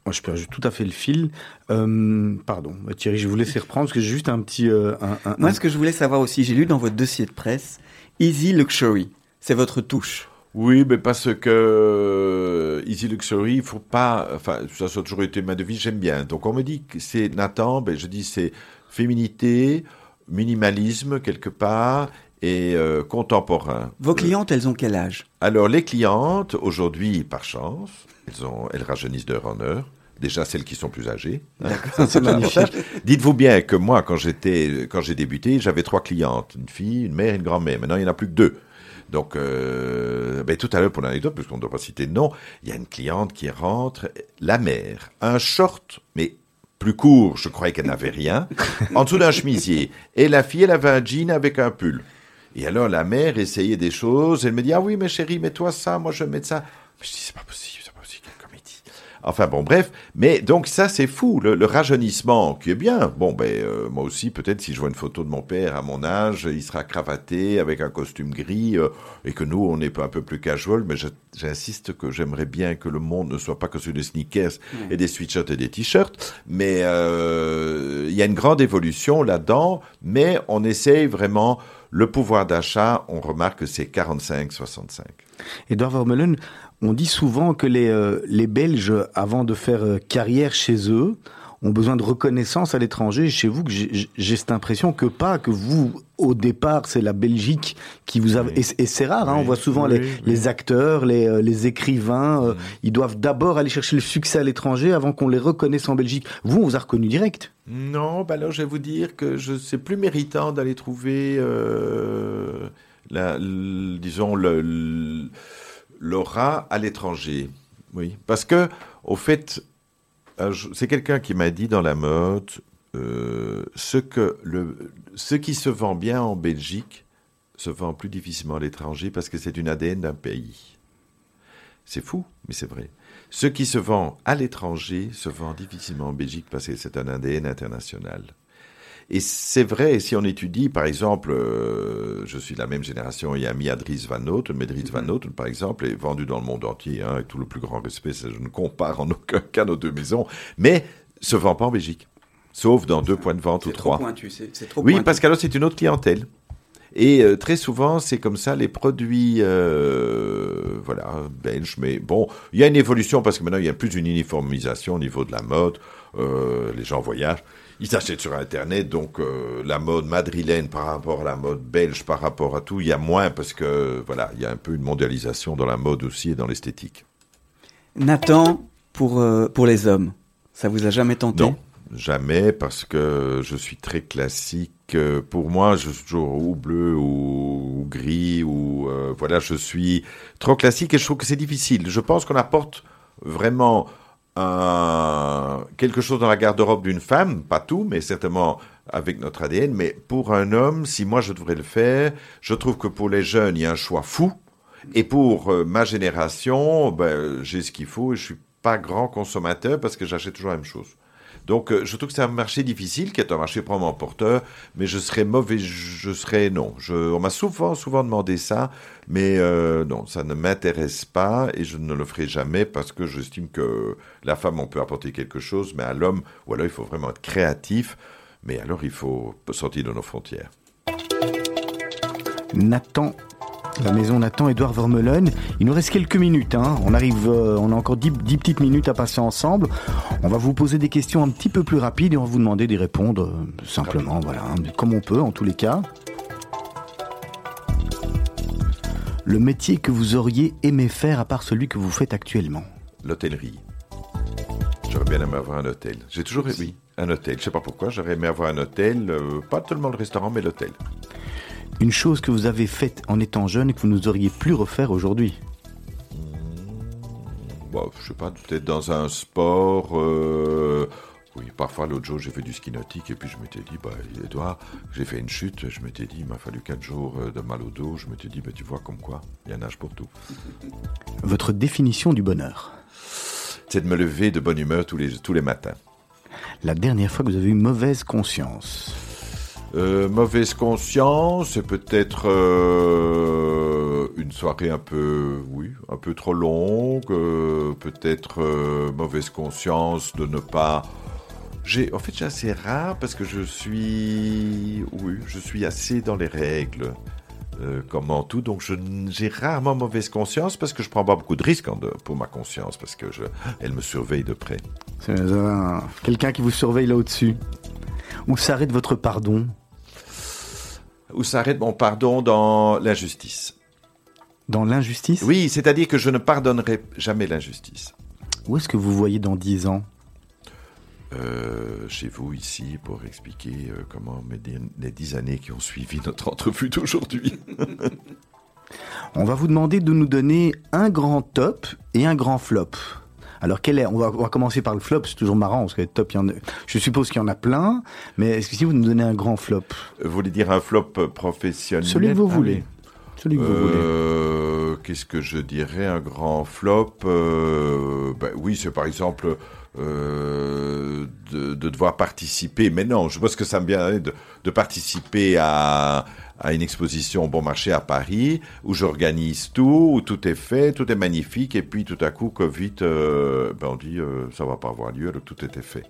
moi, je perds tout à fait le fil. Euh, pardon, Thierry, je vous laisser reprendre parce que j'ai juste un petit. Euh, Moi, ce que je voulais savoir aussi, j'ai lu dans votre dossier de presse, Easy Luxury, c'est votre touche. Oui, mais parce que euh, Easy Luxury, il faut pas. Enfin, ça, a toujours été ma devise, j'aime bien. Donc, on me dit que c'est Nathan, ben, je dis c'est féminité, minimalisme quelque part et contemporain. Vos clientes, elles ont quel âge? Alors, les clientes, aujourd'hui, par chance, elles, ont, elles rajeunissent d'heure en heure. Déjà celles qui sont plus âgées. Dites-vous bien que moi, quand j'étais, quand j'ai débuté, j'avais trois clientes, une fille, une mère et une grand-mère. Maintenant, il n'y en a plus que deux. Donc, euh, ben, tout à l'heure, pour l'anecdote, puisqu'on ne doit pas citer de nom, il y a une cliente qui rentre, la mère, un short, mais plus court, je croyais qu'elle n'avait rien, en dessous d'un chemisier. Et la fille, elle avait un jean avec un pull. Et alors, la mère essayait des choses, elle me dit, ah oui, mais chérie, mets-toi ça, moi je vais mettre ça. Mais je dis, c'est pas possible Enfin bon, bref. Mais donc ça, c'est fou. Le, rajeunissement, qui est bien. Bon, ben euh, moi aussi, peut-être si je vois une photo de mon père à mon âge, il sera cravaté avec un costume gris euh, et que nous, on est un peu plus casual. Mais j'insiste que j'aimerais bien que le monde ne soit pas que sur des sneakers et des sweatshirts et des t-shirts. Mais euh, il y a une grande évolution là-dedans. Mais on essaye vraiment le pouvoir d'achat. On remarque que c'est 45-65. Edouard Vermeulen, on dit souvent que les, euh, les Belges, avant de faire euh, carrière chez eux, ont besoin de reconnaissance à l'étranger. Chez vous, j'ai cette impression que pas, que vous, au départ, c'est la Belgique qui vous a... Et, c'est rare, hein, on voit souvent les, les, acteurs, les, euh, les écrivains, ils doivent d'abord aller chercher le succès à l'étranger avant qu'on les reconnaisse en Belgique. Vous, on vous a reconnu direct. Non, bah alors je vais vous dire que je c'est plus méritant d'aller trouver, la, disons, le l'aura à l'étranger. Oui, parce que, au fait, c'est quelqu'un qui m'a dit dans la mode, euh, ce, que le, ce qui se vend bien en Belgique se vend plus difficilement à l'étranger parce que c'est une ADN d'un pays. C'est fou, mais c'est vrai. Ce qui se vend à l'étranger se vend difficilement en Belgique parce que c'est un ADN international. Et c'est vrai, si on étudie, par exemple, euh, je suis de la même génération, il y a mis Dries Van Noten, mais Dries Van mhm. Noten, par exemple, est vendu dans le monde entier, hein, avec tout le plus grand respect, je ne compare en aucun cas nos deux maisons, mais se vend pas en Belgique, sauf dans deux points de vente ou trois. Pointu, c'est trop Oui, parce qu'alors c'est une autre clientèle. Et euh, très souvent, c'est comme ça, les produits, euh, voilà, belges. Mais bon, il y a une évolution parce que maintenant, il y a plus une uniformisation au niveau de la mode. les gens voyagent ils s'achètent sur Internet, donc euh, la mode madrilène par rapport à la mode belge, par rapport à tout, il y a moins parce que voilà, il y a un peu une mondialisation dans la mode aussi et dans l'esthétique. Nathan, pour, euh, pour les hommes, ça vous a jamais tenté? Non, jamais parce que je suis très classique. Pour moi, je suis toujours ou bleu ou, gris ou euh, voilà, je suis trop classique et je trouve que c'est difficile. Je pense qu'on apporte vraiment quelque chose dans la garde-robe d'une femme, pas tout, mais certainement avec notre ADN. Mais pour un homme, si moi je devrais le faire, je trouve que pour les jeunes, il y a un choix fou. Et pour euh, ma génération, ben, j'ai ce qu'il faut et je suis pas grand consommateur parce que j'achète toujours la même chose. Donc, euh, je trouve que c'est un marché difficile, qui est un marché probablement porteur, mais je serais mauvais, je serais non. On m'a souvent, souvent demandé ça, mais euh, non, ça ne m'intéresse pas et je ne le ferai jamais parce que j'estime que la femme, on peut apporter quelque chose, mais à l'homme, ou alors il faut vraiment être créatif, mais alors il faut sortir de nos frontières. Nathan la maison Nathan Edouard Vermeulen. Il nous reste quelques minutes. Hein. On arrive, euh, on a encore 10, petites minutes à passer ensemble. On va vous poser des questions un petit peu plus rapides et on va vous demander d'y répondre euh, simplement, voilà, hein, comme on peut en tous les cas. Le métier que vous auriez aimé faire à part celui que vous faites actuellement? L'hôtellerie. J'aurais bien aimé avoir un hôtel. J'ai toujours oui, un hôtel. Je sais pas pourquoi. J'aurais aimé avoir un hôtel, euh, pas seulement le restaurant, mais l'hôtel. Une chose que vous avez faite en étant jeune et que vous n'oseriez plus refaire aujourd'hui Je bah, Je sais pas, peut-être dans un sport. Euh, oui, parfois l'autre jour j'ai fait du ski nautique et puis je m'étais dit, bah, Edouard, j'ai fait une chute, je m'étais dit, il m'a fallu 4 jours euh, de mal au dos, je m'étais dit, bah, tu vois comme quoi, il y a un âge pour tout. Votre définition du bonheur C'est de me lever de bonne humeur tous les, tous les matins. La dernière fois que vous avez eu mauvaise conscience euh, mauvaise conscience, c'est peut-être euh, une soirée un peu, oui, un peu trop longue. Euh, peut-être mauvaise conscience de ne pas. J'ai, en fait, j'ai assez rare parce que je suis, oui, je suis assez dans les règles. comme en tout, donc j'ai rarement mauvaise conscience parce que je prends pas beaucoup de risques pour ma conscience parce que je, elle me surveille de près. C'est quelqu'un qui vous surveille là au-dessus. Où s'arrête votre pardon où s'arrête mon pardon dans l'injustice. Dans l'injustice? Oui, c'est-à-dire que je ne pardonnerai jamais l'injustice. Où est-ce que vous voyez dans dix ans? Euh, chez vous ici pour expliquer euh, comment les dix années qui ont suivi notre entrevue d'aujourd'hui. On va vous demander de nous donner un grand top et un grand flop. Alors, quel est, on va, commencer par le flop, c'est toujours marrant, parce que top, il y en a, je suppose qu'il y en a plein, mais est-ce que si vous nous donnez un grand flop? Vous voulez dire un flop professionnel? Celui que vous ah voulez. Celui que vous voulez. Euh, Qu'est-ce que je dirais Un grand flop euh, ben Oui, c'est par exemple euh, de, de devoir participer. Mais non, je pense que ça me vient de, de participer à, à une exposition Bon Marché à Paris, où j'organise tout, où tout est fait, tout est magnifique, et puis tout à coup, Covid, euh, ben on dit euh, ça va pas avoir lieu, alors tout était fait.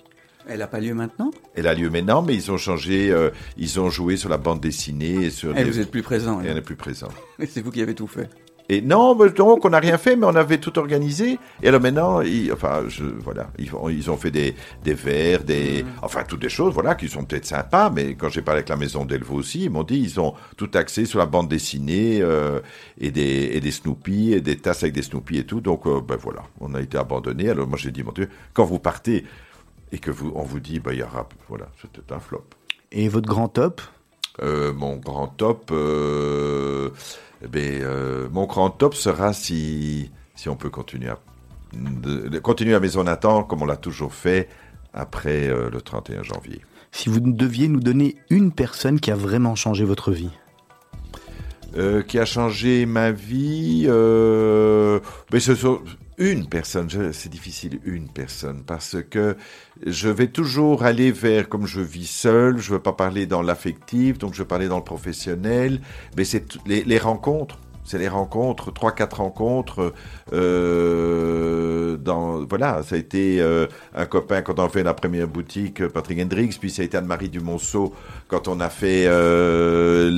Elle n'a pas lieu maintenant? Elle a lieu maintenant, mais ils ont changé, euh, ils ont joué sur la bande dessinée et sur. Et les- vous êtes plus présent. Et on n'est plus présent. C'est vous qui avez tout fait. Et non, donc on n'a rien fait, mais on avait tout organisé. Et alors maintenant, ils, enfin, je, voilà, ils, ont- ils ont fait des, des verres, des, enfin, toutes des choses, voilà, qui sont peut-être sympas. Mais quand j'ai parlé avec la maison d'Elvaux aussi, ils m'ont dit, ils ont tout axé sur la bande dessinée euh, et des et des Snoopy et des tasses avec des Snoopy et tout. Donc, euh, ben voilà, on a été abandonné. Alors moi j'ai dit, mon Dieu, quand vous partez et que vous, on vous dit, ben il y aura, voilà, c'était un flop. Et votre grand top? Euh, mon grand top, eh ben, euh, mon grand top sera si, si on peut continuer à, de- continuer à Maison Nathan comme on l'a toujours fait après euh, le 31 janvier. Si vous deviez nous donner une personne qui a vraiment changé votre vie. Euh, qui a changé ma vie, euh, mais ce sont une personne, c'est difficile, une personne, parce que je vais toujours aller vers, comme je vis seul, je veux pas parler dans l'affectif, donc je veux parler dans le professionnel, mais c'est les, les rencontres. C'est les rencontres, trois, quatre rencontres. Euh, dans, voilà, ça a été euh, un copain quand on a fait la première boutique, Patrick Hendricks, puis ça a été Anne-Marie Dumonceau quand on a fait euh,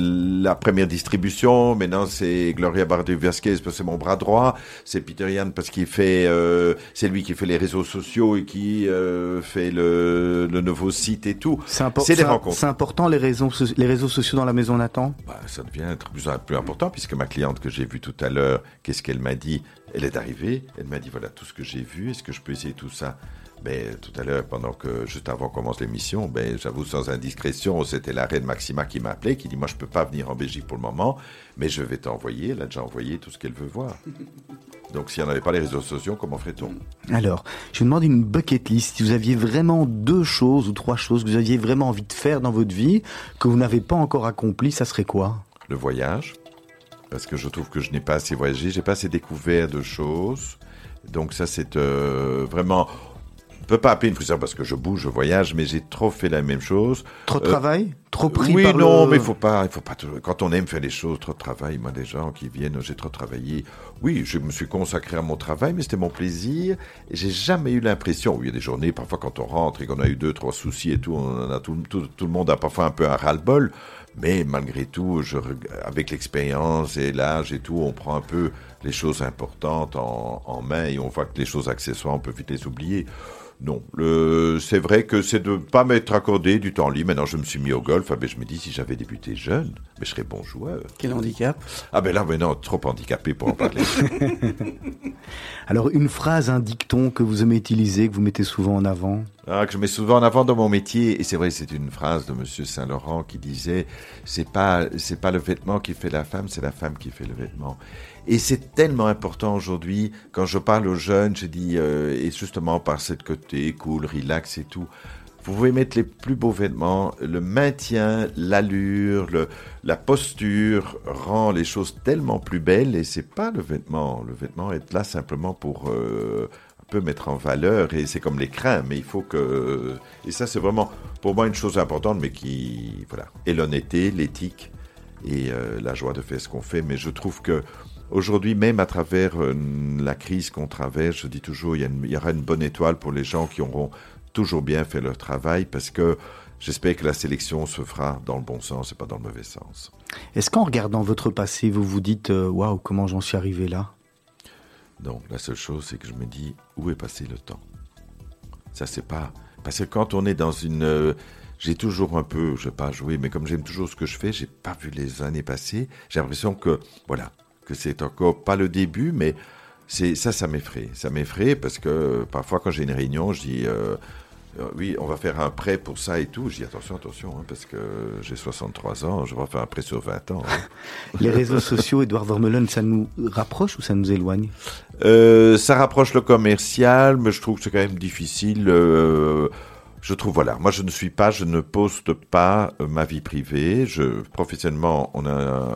la première distribution. Maintenant, c'est Gloria Bardeux-Vasquez parce que c'est mon bras droit. C'est Peter Yann parce qu'il fait, euh, c'est lui qui fait les réseaux sociaux et qui euh, fait le, le nouveau site et tout. C'est des rencontres. C'est important les réseaux, les réseaux sociaux dans la maison Nathan? Bah, ça devient être plus, plus important puisque ma cliente que j'ai vue tout à l'heure, qu'est-ce qu'elle m'a dit Elle est arrivée, elle m'a dit voilà tout ce que j'ai vu, est-ce que je peux essayer tout ça? Ben, tout à l'heure, pendant que, juste avant qu'on commence l'émission, ben, j'avoue sans indiscrétion, c'était la reine Maxima qui m'a appelé, qui dit Moi, je peux pas venir en Belgique pour le moment, mais je vais t'envoyer. Elle a déjà envoyé tout ce qu'elle veut voir. Donc, s'il n'y en avait pas les réseaux sociaux, comment ferait-on? Alors, je vous demande une bucket list. Si vous aviez vraiment deux choses ou trois choses que vous aviez vraiment envie de faire dans votre vie, que vous n'avez pas encore accompli, ça serait quoi? Le voyage, parce que je trouve que je n'ai pas assez voyagé, j'ai pas assez découvert de choses. Donc ça, c'est euh, vraiment... On peut pas appeler une frustration parce que je bouge, je voyage, mais j'ai trop fait la même chose. Trop de Euh, travail? Trop pris oui, par non, le... mais il faut pas, il faut pas. Quand on aime faire les choses, trop de travail. Moi, des gens qui viennent, j'ai trop travaillé. Oui, je me suis consacré à mon travail, mais c'était mon plaisir. J'ai jamais eu l'impression. Il y a des journées, parfois quand on rentre et qu'on a eu deux, trois soucis et tout, on en a tout, tout, tout le monde a parfois un peu un ras-le-bol. Mais malgré tout, je, avec l'expérience et l'âge et tout, on prend un peu les choses importantes en, en main et on voit que les choses accessoires, on peut vite les oublier. Non, le, c'est vrai que c'est de pas m'être accordé du temps libre. Maintenant, je me suis mis au golf. Ah ben, je me dis, si j'avais débuté jeune, mais je serais bon joueur. Quel handicap? Ah ben là, maintenant, trop handicapé pour en parler. Alors, une phrase, un dicton que vous aimez utiliser, que vous mettez souvent en avant? Ah, que je mets souvent en avant dans mon métier, et c'est vrai, c'est une phrase de Monsieur Saint-Laurent qui disait, c'est pas, c'est pas le vêtement qui fait la femme, c'est la femme qui fait le vêtement. Et c'est tellement important aujourd'hui, quand je parle aux jeunes, je dis, euh, et justement par cette côté cool, relax et tout, vous pouvez mettre les plus beaux vêtements, le maintien, l'allure, la posture rend les choses tellement plus belles et c'est pas le vêtement. Le vêtement est là simplement pour euh, un peu mettre en valeur et c'est comme les mais il faut que et ça c'est vraiment pour moi une chose importante, mais qui voilà et l'honnêteté, l'éthique et euh, la joie de faire ce qu'on fait. Mais je trouve que aujourd'hui, même à travers euh, la crise qu'on traverse, je dis toujours il y, aura une bonne étoile pour les gens qui auront toujours bien fait leur travail parce que j'espère que la sélection se fera dans le bon sens et pas dans le mauvais sens. Est-ce qu'en regardant votre passé, vous vous dites euh, Waouh, comment j'en suis arrivé là? Donc la seule chose, c'est que je me dis où est passé le temps? Ça c'est pas parce que quand on est dans une, euh, j'ai toujours un peu, je vais pas jouer, mais comme j'aime toujours ce que je fais, j'ai pas vu les années passer. J'ai l'impression que voilà, que c'est encore pas le début, mais c'est ça, ça m'effraie. Ça m'effraie parce que euh, parfois quand j'ai une réunion, je dis euh, oui, on va faire un prêt pour ça et tout. Je dis attention, attention, hein, parce que j'ai 63 ans, je vais faire un prêt sur 20 ans. hein. Les réseaux sociaux, Edouard Vermeulen, ça nous rapproche ou ça nous éloigne? Euh, ça rapproche le commercial, mais je trouve que c'est quand même difficile. euh, je trouve, voilà, moi je ne suis pas, je ne poste pas euh, ma vie privée. Je, professionnellement, on a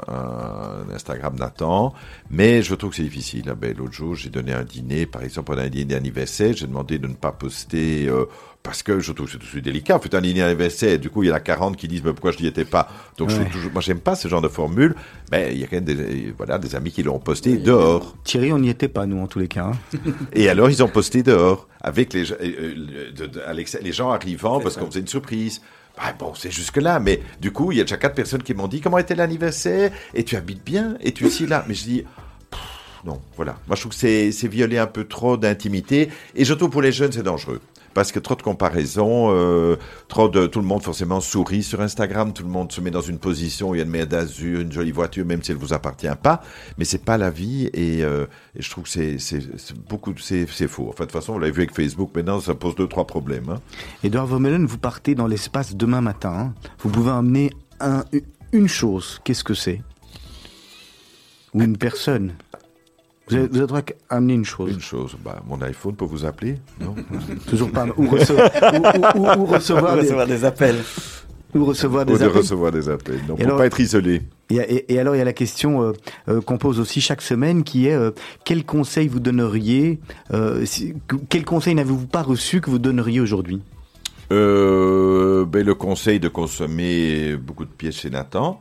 un, Instagram Nathan, mais je trouve que c'est difficile. Ah ben, L'autre jour, j'ai donné un dîner, par exemple, pendant un dîner d'anniversaire, j'ai demandé de ne pas poster... Euh, parce que je trouve que c'est délicat. On fait un dîner d'anniversaire, du coup, il y en a 40 qui disent, mais pourquoi je n'y étais pas? Donc, je toujours, moi, j'aime pas ce genre de formule, mais il y a quand même des, voilà, des amis qui l'ont posté dehors. Thierry, on n'y était pas, nous, en tous les cas. Hein. Et alors, ils ont posté dehors, avec les, euh, les gens arrivant, parce qu'on faisait une surprise. Ah bon, c'est jusque-là, mais du coup, il y a déjà quatre personnes qui m'ont dit comment était l'anniversaire, et tu habites bien, et tu es ici là? Mais je dis, non, voilà. Moi, je trouve que c'est violer un peu trop d'intimité, et surtout pour les jeunes, c'est dangereux parce que trop de comparaisons, euh, trop de tout le monde forcément sourit sur Instagram, tout le monde se met dans une position, il y a une mer d'azur, une jolie voiture, même si elle vous appartient pas, mais c'est pas la vie et, euh, je trouve que c'est beaucoup c'est faux. Enfin de toute façon, on l'a vu avec Facebook, maintenant ça pose deux trois problèmes. Hein. Edouard Vermeulen, vous partez dans l'espace demain matin. Hein. Vous pouvez emmener un, une chose. Qu'est-ce que c'est? Ou une personne vous avez, droit qu'à amener une chose. Une chose. Bah, mon iPhone peut vous appeler Non Toujours pas. Ou, recevoir, ou, recevoir, des... appels. Ou recevoir des de recevoir des appels. Non, pour pas être isolé. Et, et, alors, il y a la question euh, euh, qu'on pose aussi chaque semaine qui est euh, quel conseil vous donneriez si, Quel conseil n'avez-vous pas reçu que vous donneriez aujourd'hui? Ben, Le conseil de consommer beaucoup de pièces chez Nathan.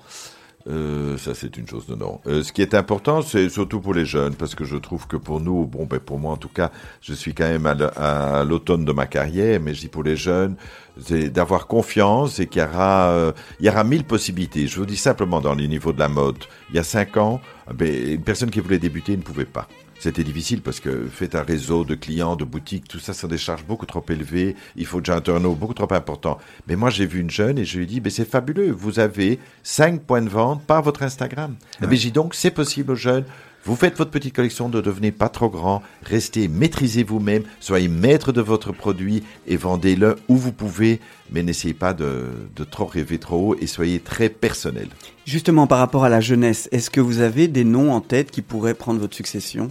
Euh, ça, c'est une chose de non. Euh, ce qui est important, c'est surtout pour les jeunes, parce que je trouve que pour nous, bon, ben pour moi en tout cas, je suis quand même à l'automne de ma carrière, mais je dis pour les jeunes, c'est d'avoir confiance et qu'il y aura, euh, y aura mille possibilités. Je vous dis simplement dans les niveaux de la mode. Il y a cinq ans, ben, une personne qui voulait débuter ne pouvait pas. C'était difficile parce que faites un réseau de clients, de boutiques, tout ça, ça des charges beaucoup trop élevées. Il faut déjà un turnover beaucoup trop important. Mais moi, j'ai vu une jeune et je lui ai dit, mais c'est fabuleux. Vous avez cinq points de vente par votre Instagram. Mais eh j'ai donc, c'est possible aux jeunes. Vous faites votre petite collection, ne devenez pas trop grand, restez, maîtrisez vous-même, soyez maître de votre produit et vendez-le où vous pouvez, mais n'essayez pas de, de, trop rêver trop haut et soyez très personnel. Justement, par rapport à la jeunesse, est-ce que vous avez des noms en tête qui pourraient prendre votre succession?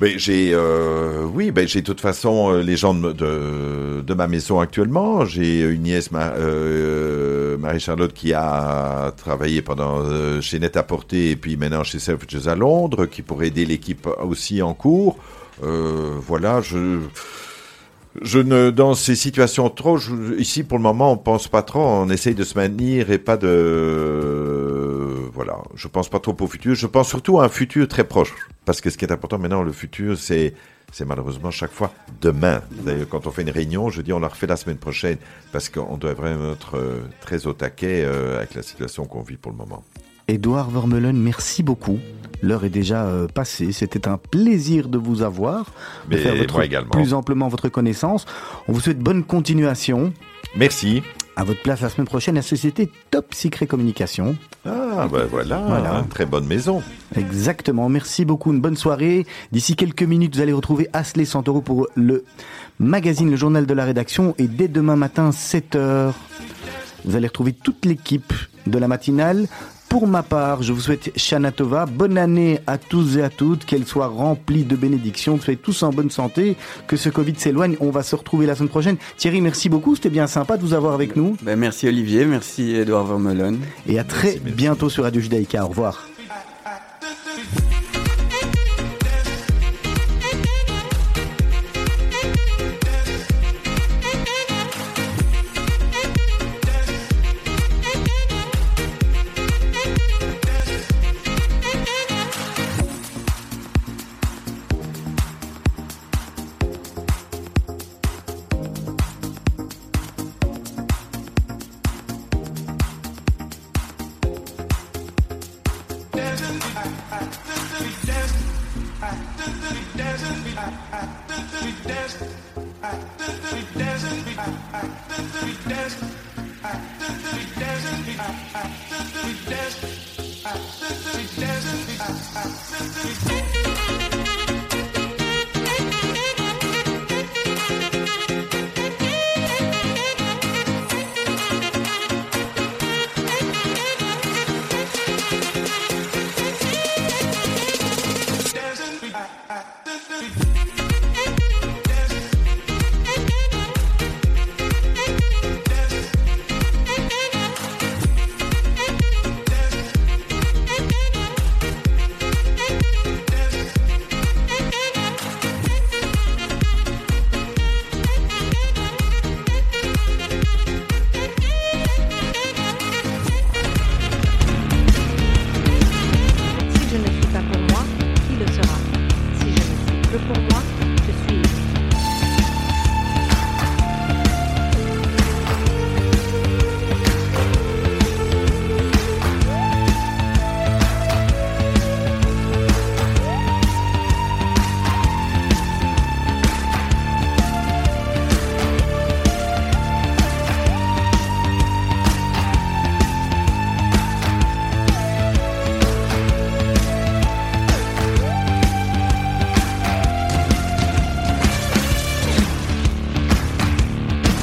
Ben, j'ai, euh, oui, ben, j'ai de toute façon euh, les gens de, de, de ma maison actuellement. J'ai une nièce, euh, Marie-Charlotte, qui a travaillé pendant euh, chez Net à Porter et puis maintenant chez Selfridges à Londres, qui pourrait aider l'équipe aussi en cours. Euh, voilà, je je ne, dans ces situations trop, ici pour le moment, on pense pas trop, on essaye de se maintenir et pas de, voilà, je pense pas trop au futur. Je pense surtout à un futur très proche, parce que ce qui est important maintenant, le futur, c'est, c'est malheureusement chaque fois demain. D'ailleurs, quand on fait une réunion, je dis on la refait la semaine prochaine, parce qu'on doit vraiment être euh, très au taquet euh, avec la situation qu'on vit pour le moment. Édouard Vermeulen, merci beaucoup. L'heure est déjà euh, passée. C'était un plaisir de vous avoir, de faire plus amplement votre connaissance. On vous souhaite bonne continuation. Merci. À votre place la semaine prochaine, la société Top Secret Communication. Ah, ben voilà, voilà. très bonne maison. Exactement. Merci beaucoup. Une bonne soirée. D'ici quelques minutes, vous allez retrouver Asley Santoro pour le magazine Le Journal de la Rédaction. Et dès demain matin, 7 h vous allez retrouver toute l'équipe de la matinale pour ma part, je vous souhaite Shana Tova, bonne année à tous et à toutes, qu'elle soit remplie de bénédictions, que soyez tous en bonne santé, que ce Covid s'éloigne. On va se retrouver la semaine prochaine. Thierry, merci beaucoup, c'était bien sympa de vous avoir avec nous. Ben, merci Olivier, merci Edouard Vermeulen. Et à très bientôt sur Radio Judaïka. Au revoir.